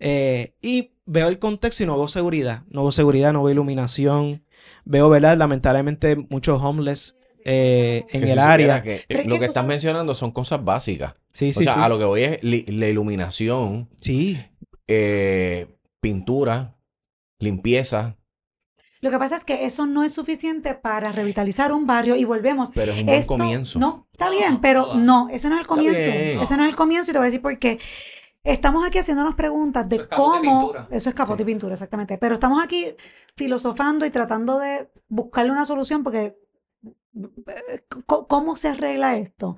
Eh, y veo el contexto y no veo seguridad. No veo seguridad, no veo iluminación. Veo, ¿verdad? Lamentablemente muchos homeless eh, en el área. que es lo que estás sabes- mencionando son cosas básicas. Sí, o sí, sea, sí. a lo que voy es la iluminación, Sí. eh, pintura, limpieza, Lo que pasa es que eso no es suficiente para revitalizar un barrio y volvemos. pero es un buen Esto- comienzo. No, está bien, pero no, ese no es el comienzo. Ese no es el comienzo y te voy a decir por qué. Estamos aquí haciéndonos preguntas de Eso es capote y cómo. pintura. Eso es capote y pintura, exactamente. Pero estamos aquí filosofando y tratando de buscarle una solución porque. ¿Cómo se arregla esto?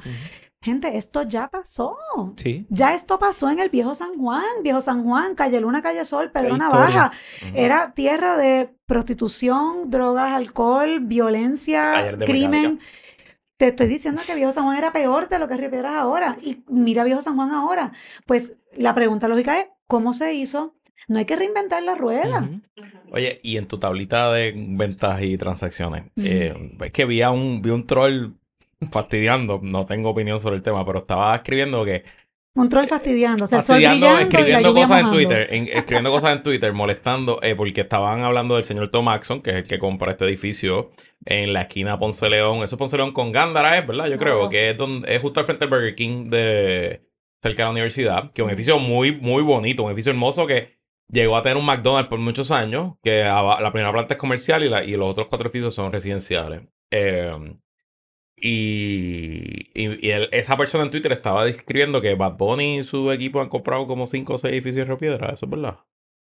Gente, esto ya pasó. Sí. Ya esto pasó en el viejo San Juan, viejo San Juan, calle Luna, calle Sol, Pedro Navaja. Era tierra de prostitución, drogas, alcohol, violencia, de crimen. mecánica. Te estoy diciendo que Viejo San Juan era peor de lo que es Río Piedras ahora. Y mira Viejo San Juan ahora. Pues la pregunta lógica es, ¿cómo se hizo? No hay que reinventar la rueda. Oye, y en tu tablita de ventas y transacciones, eh, es que vi a un, vi un troll fastidiando, no tengo opinión sobre el tema, pero estaba escribiendo que Un troll fastidiando. O sea, el sol fastidiando, brillando y la escribiendo cosas en. Twitter, en- escribiendo cosas en Twitter, molestando, eh, porque estaban hablando del señor Tom Axon, que es el que compra este edificio en la esquina Ponce León. Eso es Ponce León con Gándara, es verdad, yo creo, que es donde es justo al frente del Burger King de cerca de la universidad, que es un edificio muy, muy bonito, un edificio hermoso que llegó a tener un McDonald's por muchos años, que la primera planta es comercial y, los otros cuatro edificios son residenciales. Eh, y y- esa persona en Twitter estaba describiendo que Bad Bunny y su equipo han comprado como 5 o 6 edificios Río Piedra. ¿Eso es verdad?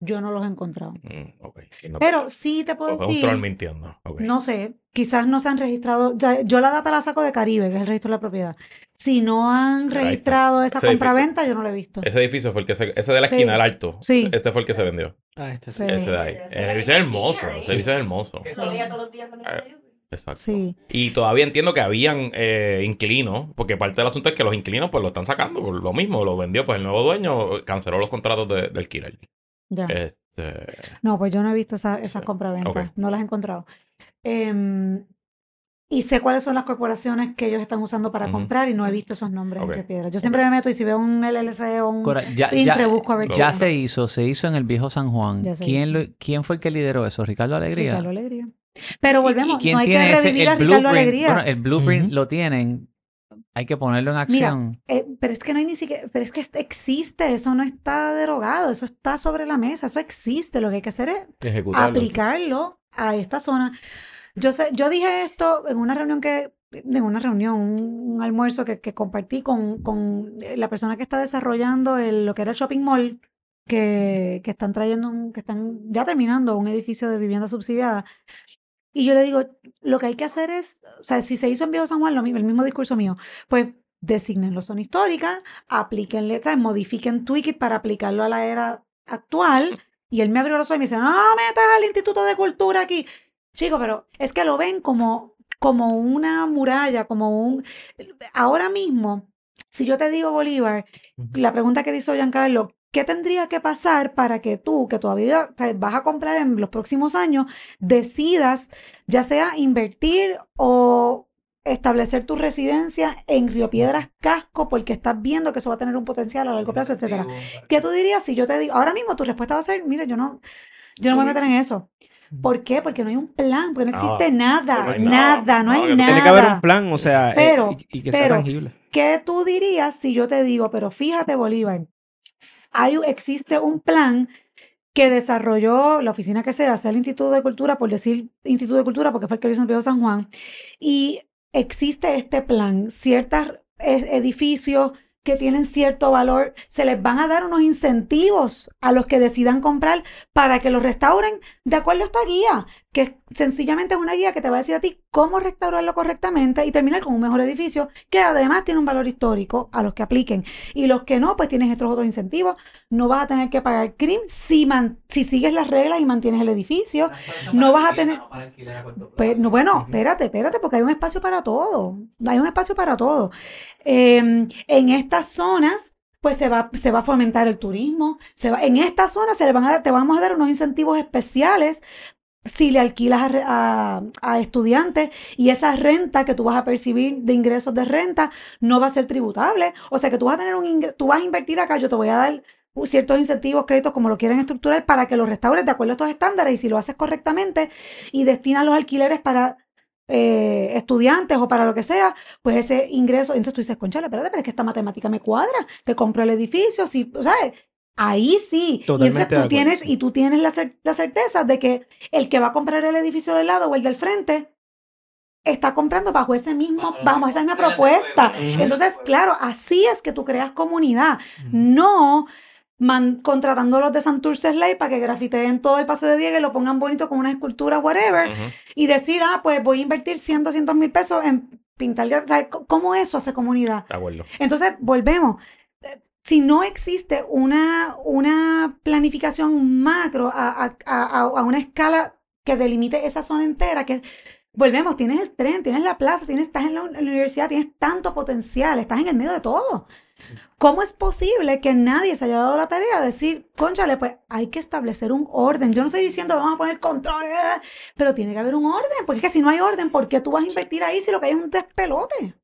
Yo no los he encontrado. Mm. No- Pero sí te puedo decir. un troll mintiendo. Ok. No sé, quizás no se han registrado. ya- yo la data la saco de Caribe, que es el registro de la propiedad. Si no han registrado esa compraventa, yo no la he visto. Ese edificio fue el que se... Ese de la Sí. esquina, el alto. Sí. Este fue el que se vendió. Ah, este sí. Sí. Ese de ahí. El edificio es hermoso. Ese edificio es hermoso. Eh, Exacto. Sí. Y todavía entiendo que habían eh, inquilinos, porque parte del asunto es que los inquilinos pues lo están sacando por lo mismo, lo vendió, pues el nuevo dueño canceló los contratos de, de alquiler. Ya. Este, No, pues yo no he visto esa- esas Sí. compraventas. No las he encontrado. Em, y sé cuáles son las corporaciones que ellos están usando para comprar y no he visto esos nombres Ok. en Piedra. Yo siempre me meto y si veo un LLC o un Cora, ya, Intre, ya- busco a ver ya se hizo, se hizo en el viejo San Juan. ¿Quién, hizo. lo- ¿Quién fue el que lideró eso? ¿Ricardo Alegría? Ricardo Alegría. Pero ¿Y- y volvemos, quién no hay que tiene ese- revivir a el Ricardo blueprint? Alegría. Bueno, el blueprint lo tienen. Hay que ponerlo en acción. Pero es que no hay ni siquiera, pero es que existe, eso no está derogado, eso está sobre la mesa, eso existe. Lo que hay que hacer es Ejecutarlo. aplicarlo a esta zona. Yo sé, yo dije esto en una reunión que, en una reunión, un, un almuerzo que, que compartí con, con la persona que está desarrollando el, lo que era el shopping mall, que, que están trayendo, un- que están ya terminando un edificio de vivienda subsidiada. Y yo le digo, lo que hay que hacer es, o sea, si se hizo en Viejo San Juan, lo mismo, el mismo discurso mío, pues designenlo zona histórica, aplíquenle, ¿sabes? modifiquen Tweak para aplicarlo a la era actual. Y él me abrió los ojos y me dice, no metas al Instituto de Cultura aquí. Chico, pero es que lo ven como, como una muralla, como un... Ahora mismo, si yo te digo Bolívar, la pregunta que hizo Giancarlo, ¿qué tendría que pasar para que tú, que todavía o sea, vas a comprar en los próximos años, decidas ya sea invertir o establecer tu residencia en Río Piedras Casco porque estás viendo que eso va a tener un potencial a largo plazo, etcétera? ¿Qué tú dirías si yo te digo, ahora mismo tu respuesta va a ser, mira, yo no, yo no me voy a meter en eso? ¿Por qué? Porque no hay un plan, porque no No, existe nada, no hay nada, no No, hay nada. Tiene que haber un plan, o sea, eh, Pero- y, y que sea pero- tangible. ¿Qué tú dirías si yo te digo, pero fíjate, Bolívar, hay, existe un plan que desarrolló la oficina que sea, sea el Instituto de Cultura, por decir Instituto de Cultura, porque fue el que lo hizo en San Juan, y existe este plan, ciertos e- edificios que tienen cierto valor, se les van a dar unos incentivos a los que decidan comprar para que los restauren de acuerdo a esta guía, que sencillamente es una guía que te va a decir a ti cómo restaurarlo correctamente y terminar con un mejor edificio que además tiene un valor histórico a los que apliquen. Y los que no, pues tienes estos otros incentivos. No vas a tener que pagar CRIM si, man- si sigues las reglas y mantienes el edificio. No vas a tener- Pues, no, bueno, espérate, espérate, porque hay un espacio para todo. Hay un espacio para todo. Eh, en estas zonas, pues se va, se va a fomentar el turismo. Se va, en estas zonas se le van a, te vamos a dar unos incentivos especiales si le alquilas a, estudiantes y esa renta que tú vas a percibir de ingresos de renta no va a ser tributable. O sea que tú vas a tener un ingre- tú vas a invertir acá, yo te voy a dar ciertos incentivos, créditos, como lo quieran estructurar, para que los restaures de acuerdo a estos estándares y si lo haces correctamente y destinas los alquileres para eh, estudiantes o para lo que sea, pues ese ingreso, entonces tú dices, conchale, espérate, pero es que esta matemática me cuadra, te compro el edificio, si, sea, ahí sí. y entonces tú tienes, y tú tienes la, cer- la certeza de que el que va a comprar el edificio del lado o el del frente está comprando bajo ese mismo, bajo esa misma propuesta. Entonces, claro, así es que tú creas comunidad, no man- contratando a los de Santurce Slay para que grafiteen todo el paso de Diego y lo pongan bonito con una escultura, whatever, y decir, ah, pues voy a invertir 100, 200 mil pesos en pintar, ¿sabes? ¿Cómo eso hace comunidad? De acuerdo. Entonces, volvemos. Si no existe una, una planificación macro a, a- a- a una escala que delimite esa zona entera, que volvemos, tienes el tren, tienes la plaza, tienes, estás en la, universidad, tienes tanto potencial, estás en el medio de todo. ¿Cómo es posible que nadie se haya dado la tarea de decir, conchale, pues hay que establecer un orden? Yo no estoy diciendo vamos a poner control, pero tiene que haber un orden, porque es que si no hay orden, ¿por qué tú vas a invertir ahí si lo que hay es un despelote?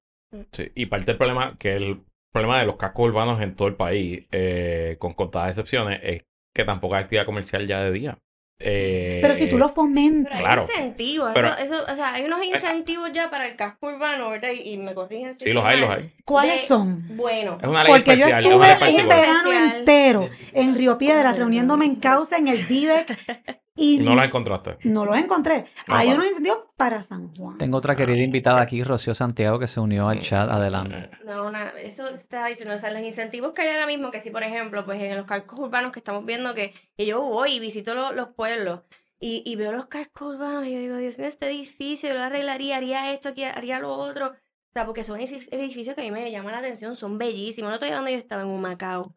Sí, y parte del problema, que el problema de los cascos urbanos en todo el país, eh, con contadas excepciones, es que tampoco hay actividad comercial ya de día. Eh, Pero si tú lo fomentas. Pero Claro. hay incentivos, Pero- eso, eso, o sea, hay unos incentivos ya para el casco urbano, ¿verdad? Y, y me corrigen si Sí, los hay, los hay. ¿Cuáles de- son? Bueno, Es una ley Porque yo especial, es una ley estuve verano entero en Río Piedra reuniéndome en causa en el DIVEC y No los encontraste. no los encontré. No, Hay unos incentivos para San Juan. Tengo otra querida invitada aquí, Rocío Santiago, que se unió al chat. Adelante. no, nada, eso estaba diciendo, o sea, los incentivos que hay ahora mismo, que si por ejemplo, pues en los cascos urbanos que estamos viendo que, que yo voy y visito lo- los pueblos y, y veo los cascos urbanos y yo digo, Dios mío, este edificio, yo lo arreglaría, haría esto, aquí, haría lo otro. O sea, porque son edi- edificios que a mí me llaman la atención, son bellísimos. No estoy donde yo estaba en Humacao.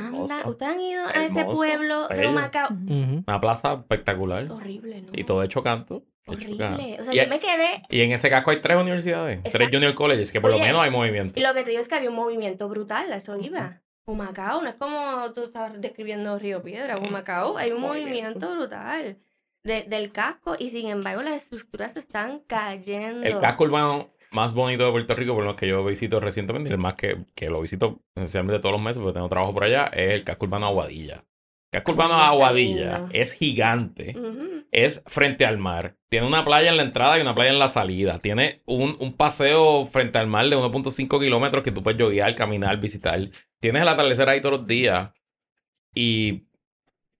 Anda. ¿ustedes han ido a ese pueblo de. Humacao? Ujú. Una plaza espectacular. Horrible, ¿no? Y todo hecho canto. hecho canto. Horrible. O sea, y, yo me quedé y en ese casco hay tres universidades, Está- tres junior colleges, que por lo menos hay movimiento. Y lo que te digo es que había un movimiento brutal, a eso iba. Humacao, no es como tú estabas describiendo Río Piedra, Humacao, hay un Movimiento. movimiento brutal de- del casco y sin embargo las estructuras se están cayendo. El casco urbano más bonito de Puerto Rico, por lo que yo visito recientemente, y el más que, que lo visito esencialmente todos los meses, porque tengo trabajo por allá, es el casco urbano Aguadilla. El casco urbano Está Aguadilla lindo. es gigante. Es frente al mar. Tiene una playa en la entrada y una playa en la salida. Tiene un, un paseo frente al mar de 1.5 kilómetros que tú puedes yoguear, caminar, visitar. Tienes el atardecer ahí todos los días. Y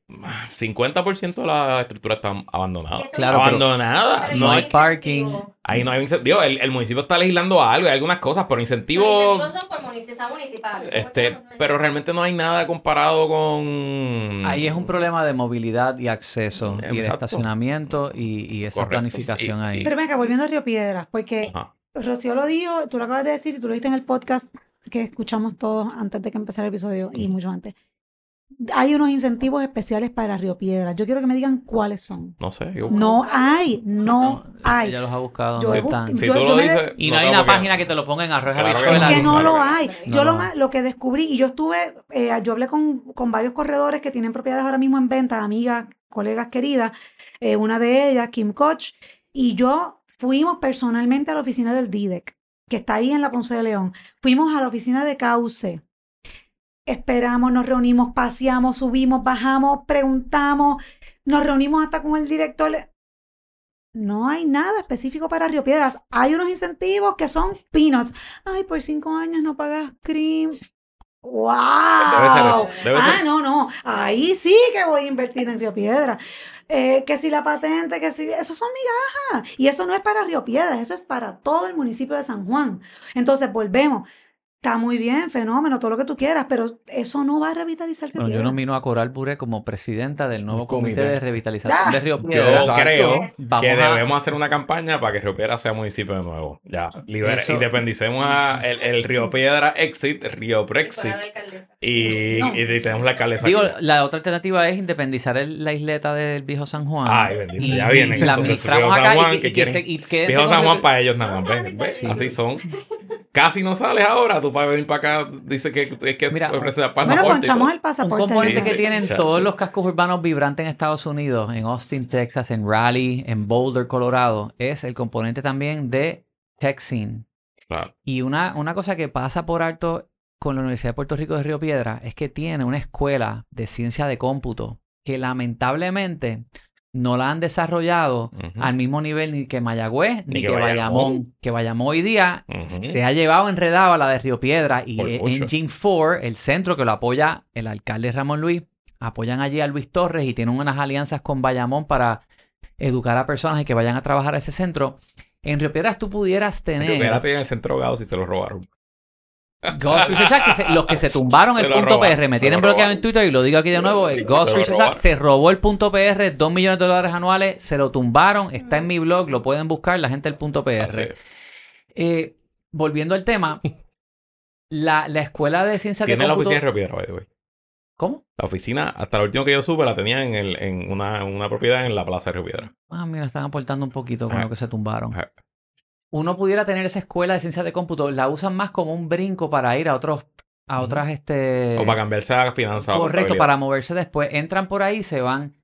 50% de la estructura está abandonada. Claro, abandonada. Pero No no hay, parking. ahí no hay incentivo. El, el municipio está legislando algo, hay algunas cosas, pero Los incentivos. incentivos son por municipal, municipal. Este, pero realmente no hay nada comparado con. Ahí es un problema de movilidad y acceso y el estacionamiento y, y esa Correcto. planificación Y- ahí. Pero venga, volviendo a Río Piedras, porque Ajá. Rocío lo dijo, tú lo acabas de decir y tú lo dijiste en el podcast que escuchamos todos antes de que empezara el episodio y mucho antes. Hay unos incentivos especiales para Río Piedras. Yo quiero que me digan cuáles son. No sé. yo- No hay, no hay. Ella los ha buscado. Yo ¿dónde he bus- están? Si yo- tú yo lo dices. Y no hay una página que te lo ponga en arroz Claro que. Es que no lo hay. No Yo lo lo que descubrí, y yo estuve, eh, yo hablé con, con varios corredores que tienen propiedades ahora mismo en venta, amigas, colegas queridas, eh, una de ellas, Kim Koch, y yo fuimos personalmente a la oficina del DIDEC, que está ahí en la Ponce de León. Fuimos a la oficina de Cauce. Esperamos, nos reunimos, paseamos, subimos, bajamos, preguntamos, nos reunimos hasta con el director. No hay nada específico para Río Piedras. Hay unos incentivos que son peanuts. Ay, por cinco años no pagas CRIM. ¡Wow! Debe ser eso. Debe ah, ser. no, no. Ahí sí que voy a invertir en Río Piedras. Eh, que si la patente, que si. Eso son migajas. Y eso no es para Río Piedras, eso es para todo el municipio de San Juan. Entonces, volvemos. Está muy bien, fenómeno, todo lo que tú quieras, pero eso no va a revitalizar Río Bueno, yo Piedras. nomino a Coral Buré como presidenta del nuevo comité comité. de revitalización Ah. de Río Yo Piedras. Exacto. creo Vamos que a- debemos hacer una campaña para que Río Piedra sea municipio de nuevo. Ya, libere, Eso- independicemos a el, el Río Piedra Exit, Río Brexit. Y, No. y tenemos la alcaldesa. Digo, aquí. la otra alternativa es independizar el- la isleta del viejo San Juan. Ay, bendito, y, ya vienen y la administramos Viejo San acá y Juan, que- que y que, quieren- se- y que Viejo San Juan para ellos nada más. ven, ven, Sí. Así son. Casi no sales ahora. Tú para venir para acá dice que es que Mira, ofrece Bueno, pasaporte. y ponchamos el Un pasaporte. componente ahí. Sí, que sí. tienen todos sí. los cascos urbanos vibrantes en Estados Unidos, en Austin, Texas, en Raleigh, en Boulder, Colorado, es el componente también de. Claro. Y una, una cosa que pasa por alto con la Universidad de Puerto Rico de Río Piedra es que tiene una escuela de ciencia de cómputo que lamentablemente no la han desarrollado al mismo nivel ni que Mayagüez ni, Ni que que Bayamón. Bayamón. Que Bayamón hoy día Ujú. se ha llevado enredado a la de Río Piedra y Por eh. Engine 4, el centro que lo apoya el alcalde Ramón Luis, apoyan allí a Luis Torres y tienen unas alianzas con Bayamón para educar a personas y que vayan a trabajar a ese centro. En Río Piedras tú pudieras tener... Río Piedra tiene el centro Gauss y se lo robaron. Ghost Research Act, que se- los que se tumbaron el punto PR, me tienen lo bloqueado en Twitter y lo digo aquí de nuevo, el Ghost Se Research Act se robó el punto PR, 2 millones de dólares anuales, se lo tumbaron, está en mi blog, lo pueden buscar, la gente del punto PR. Eh, volviendo al tema, la, la escuela de ciencias de Tiene la oficina en Río Piedra, by the way. ¿Cómo? La oficina, hasta lo último que yo supe, la tenía en, el, en una, una propiedad en la Plaza de Río Piedra. Ah, mira, están aportando un poquito con Ajá. lo que se tumbaron. Ajá. Uno pudiera tener esa escuela de ciencias de cómputo, la usan más como un brinco para ir a otros, a otras, este... o para cambiarse a finanzas. Correcto, para moverse después. Entran por ahí y se van.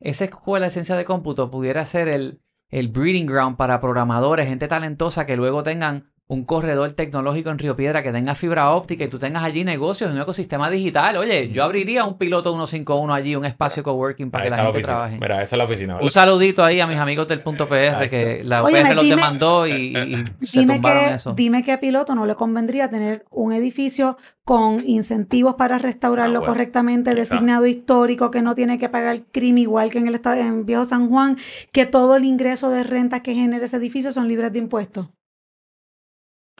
Esa escuela de ciencia de cómputo pudiera ser el, el breeding ground para programadores, gente talentosa que luego tengan un corredor tecnológico en Río Piedra que tenga fibra óptica y tú tengas allí negocios en un ecosistema digital. Oye, yo abriría un piloto 151 allí, un espacio coworking para Ahí que la gente oficina. trabaje. Mira, esa es la oficina. Un saludito ahí a mis amigos del punto PR que la Oye, UPR los dime- demandó y, se Dime tumbaron que, eso. dime que a piloto no le convendría tener un edificio con incentivos para restaurarlo Ah, bueno, correctamente, designado histórico, que no tiene que pagar crimen igual que en el estado en Viejo San Juan, que todo el ingreso de rentas que genere ese edificio son libres de impuestos.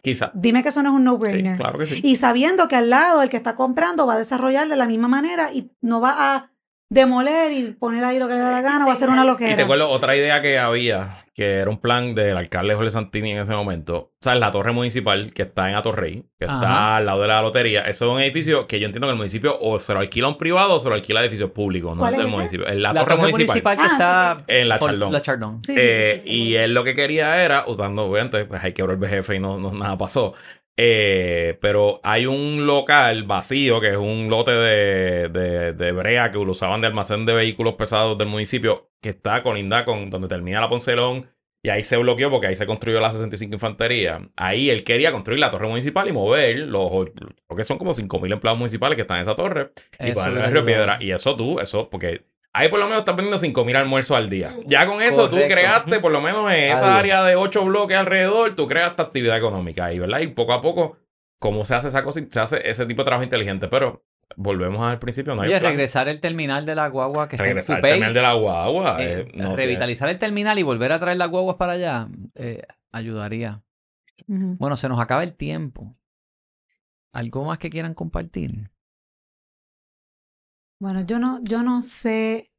Quizá. Dime que eso no es un Sí, no-brainer. claro que sí. Y sabiendo que al lado el que está comprando va a desarrollar de la misma manera y no va a demoler y poner ahí lo que le da la gana, va a ser una Y te loquera. acuerdo otra idea que había, que era un plan del alcalde Jorge Santini en ese momento. O sea, la torre municipal que está en Atorrey, que está al lado de la lotería. Eso es un edificio que yo entiendo que el municipio o se lo alquila a un privado o se lo alquila a edificios públicos, no ¿Cuál es del ese? municipio. Es la, la torre, municipal, que Ah, sí, está en la Chardón. La Chardón. Sí, sí, sí, Eh, sí, sí. y él lo que quería era, usando, obviamente, pues hay que el jefe y no, no- nada pasó. Eh, pero hay un local vacío, que es un lote de, de, de brea que lo usaban de almacén de vehículos pesados del municipio, que está colinda con donde termina la Poncelón. Y ahí se bloqueó porque ahí se construyó la 65 Infantería. Ahí él quería construir la torre municipal y mover los, lo que son como 5.000 empleados municipales que están en esa torre y Eso en Río. Piedra. Y eso tú, eso, porque Ahí por lo menos estás vendiendo 5.000 almuerzos al día. Ya con eso tú creaste, por lo menos en esa Algo. área de 8 bloques alrededor, tú creas esta actividad económica ahí, ¿verdad? Y poco a poco, ¿cómo se hace esa cosa? Se hace ese tipo de trabajo inteligente. Pero volvemos al principio, no hay Oye, plan. regresar el terminal de la guagua que está en Regresar al Cupey, terminal de la guagua. eh, eh, no revitalizar el terminal y volver a traer las guaguas para allá eh, ayudaría. Bueno, se nos acaba el tiempo. ¿Algo más que quieran compartir? Bueno, yo no, yo no sé.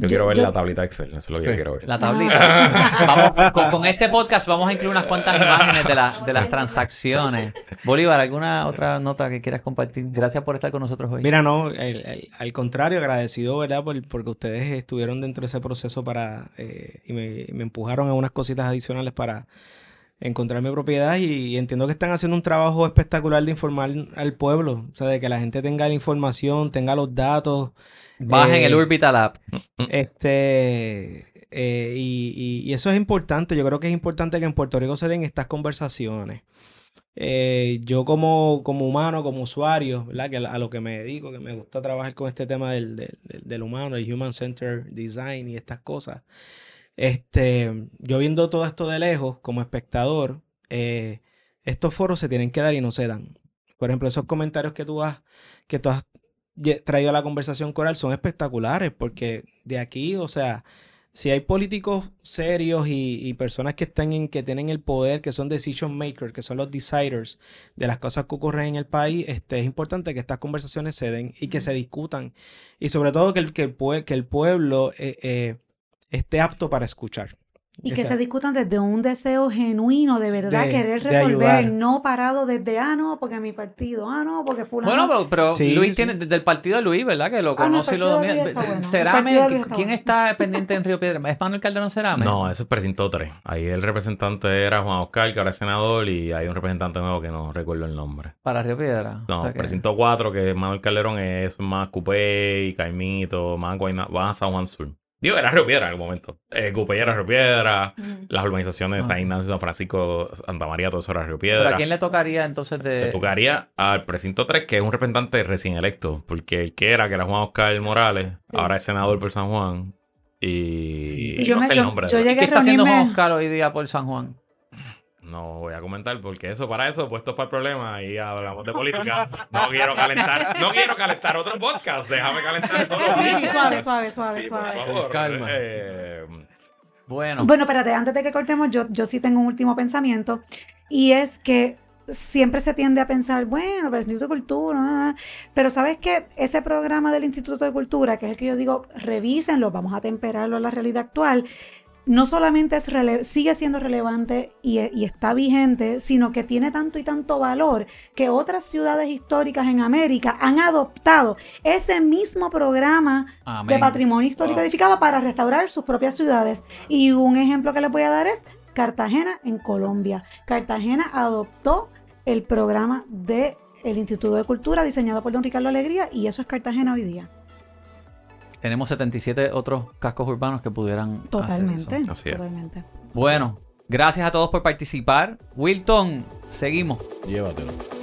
Yo, quiero ver la tablita Excel, eso es lo que yo quiero ver. La tablita. Vamos, con, con este podcast vamos a incluir unas cuantas imágenes de, la- de las transacciones. Bolívar, ¿alguna otra nota que quieras compartir? Gracias por estar con nosotros hoy. Mira, no, el- el- al contrario, agradecido, ¿verdad? Por, porque ustedes estuvieron dentro de ese proceso para eh, y me, me empujaron a unas cositas adicionales para encontrar mi propiedad y, entiendo que están haciendo un trabajo espectacular de informar al pueblo, o sea, de que la gente tenga la información, tenga los datos, Bajen eh, el Orbital App. este, eh, y, y- y eso es importante. Yo creo que es importante que en Puerto Rico se den estas conversaciones. Eh, yo como, como humano, como usuario, ¿verdad? Que a lo que me dedico, que me gusta trabajar con este tema del, del, del- del humano, el Human Centered Design y estas cosas. Este, yo viendo todo esto de lejos, como espectador, eh, estos foros se tienen que dar y no se dan. Por ejemplo, esos comentarios que tú has, que tú has traído a la conversación coral son espectaculares, porque de aquí, o sea, si hay políticos serios y, y personas que están en, que tienen el poder, que son decision makers, que son los deciders de las cosas que ocurren en el país, este, es importante que estas conversaciones se den y que se discutan. Y sobre todo que el, que el, pue- que el pueblo eh, eh, esté apto para escuchar. Y que Está- se discutan desde un deseo genuino de verdad De- querer resolver, ayudar. no parado desde, ah, no, porque mi partido, ah, no, porque fulano. Bueno, pero, pero Sí, Luis sí, tiene, sí. desde el partido de Luis, ¿verdad? Que lo Ah, no, conoce y lo domina. Bueno. Cerame, está ¿quién está pendiente en Río Piedra? ¿Es Manuel Calderón Cerame? No, eso es precinto 3. Ahí el representante era Juan Oscar, que ahora es senador, y hay un representante nuevo que no recuerdo el nombre. Para Río Piedra. No, O sea que- precinto 4, que es Manuel Calderón, es más Cupey, Caimito, más Guayna, va a San Juan Sur. Digo, era Río Piedra en el momento. Eh, era Río Piedra, Mm. las urbanizaciones Ah. San Ignacio, San Francisco, Santa María, todo eso era Río ¿Pero Piedra. a quién le tocaría entonces de...? Le tocaría al precinto 3, que es un representante recién electo, porque el que era, que era Juan Oscar Morales, ahora es senador por San Juan. Y, Y yo no me- sé el yo- nombre. de yo llegué ¿Qué a está haciendo Juan Oscar hoy día por San Juan? No voy a comentar porque eso, para eso, puestos para el problema y hablamos de política. No quiero calentar, no quiero calentar otro podcast. Déjame calentar solo Suave, suave, suave, Sí, por suave. favor. Calma. Eh, Bueno, Bueno, espérate, antes de que cortemos, yo, yo sí tengo un último pensamiento. Y es que siempre se tiende a pensar, bueno, pero el Instituto de Cultura, ah, pero ¿sabes qué? Ese programa del Instituto de Cultura, que es el que yo digo, revísenlo, vamos a temperarlo a la realidad actual, no solamente es sigue siendo relevante y, y está vigente, sino que tiene tanto y tanto valor que otras ciudades históricas en América han adoptado ese mismo programa amén. de patrimonio histórico Wow. edificado para restaurar sus propias ciudades. Y un ejemplo que les voy a dar es Cartagena en Colombia. Cartagena adoptó el programa del Instituto de Cultura diseñado por don Ricardo Alegría y eso es Cartagena hoy día. Tenemos 77 otros cascos urbanos que pudieran hacer Totalmente. eso. Así es. Totalmente. Bueno, gracias a todos por participar. Wilton, seguimos. Llévatelo.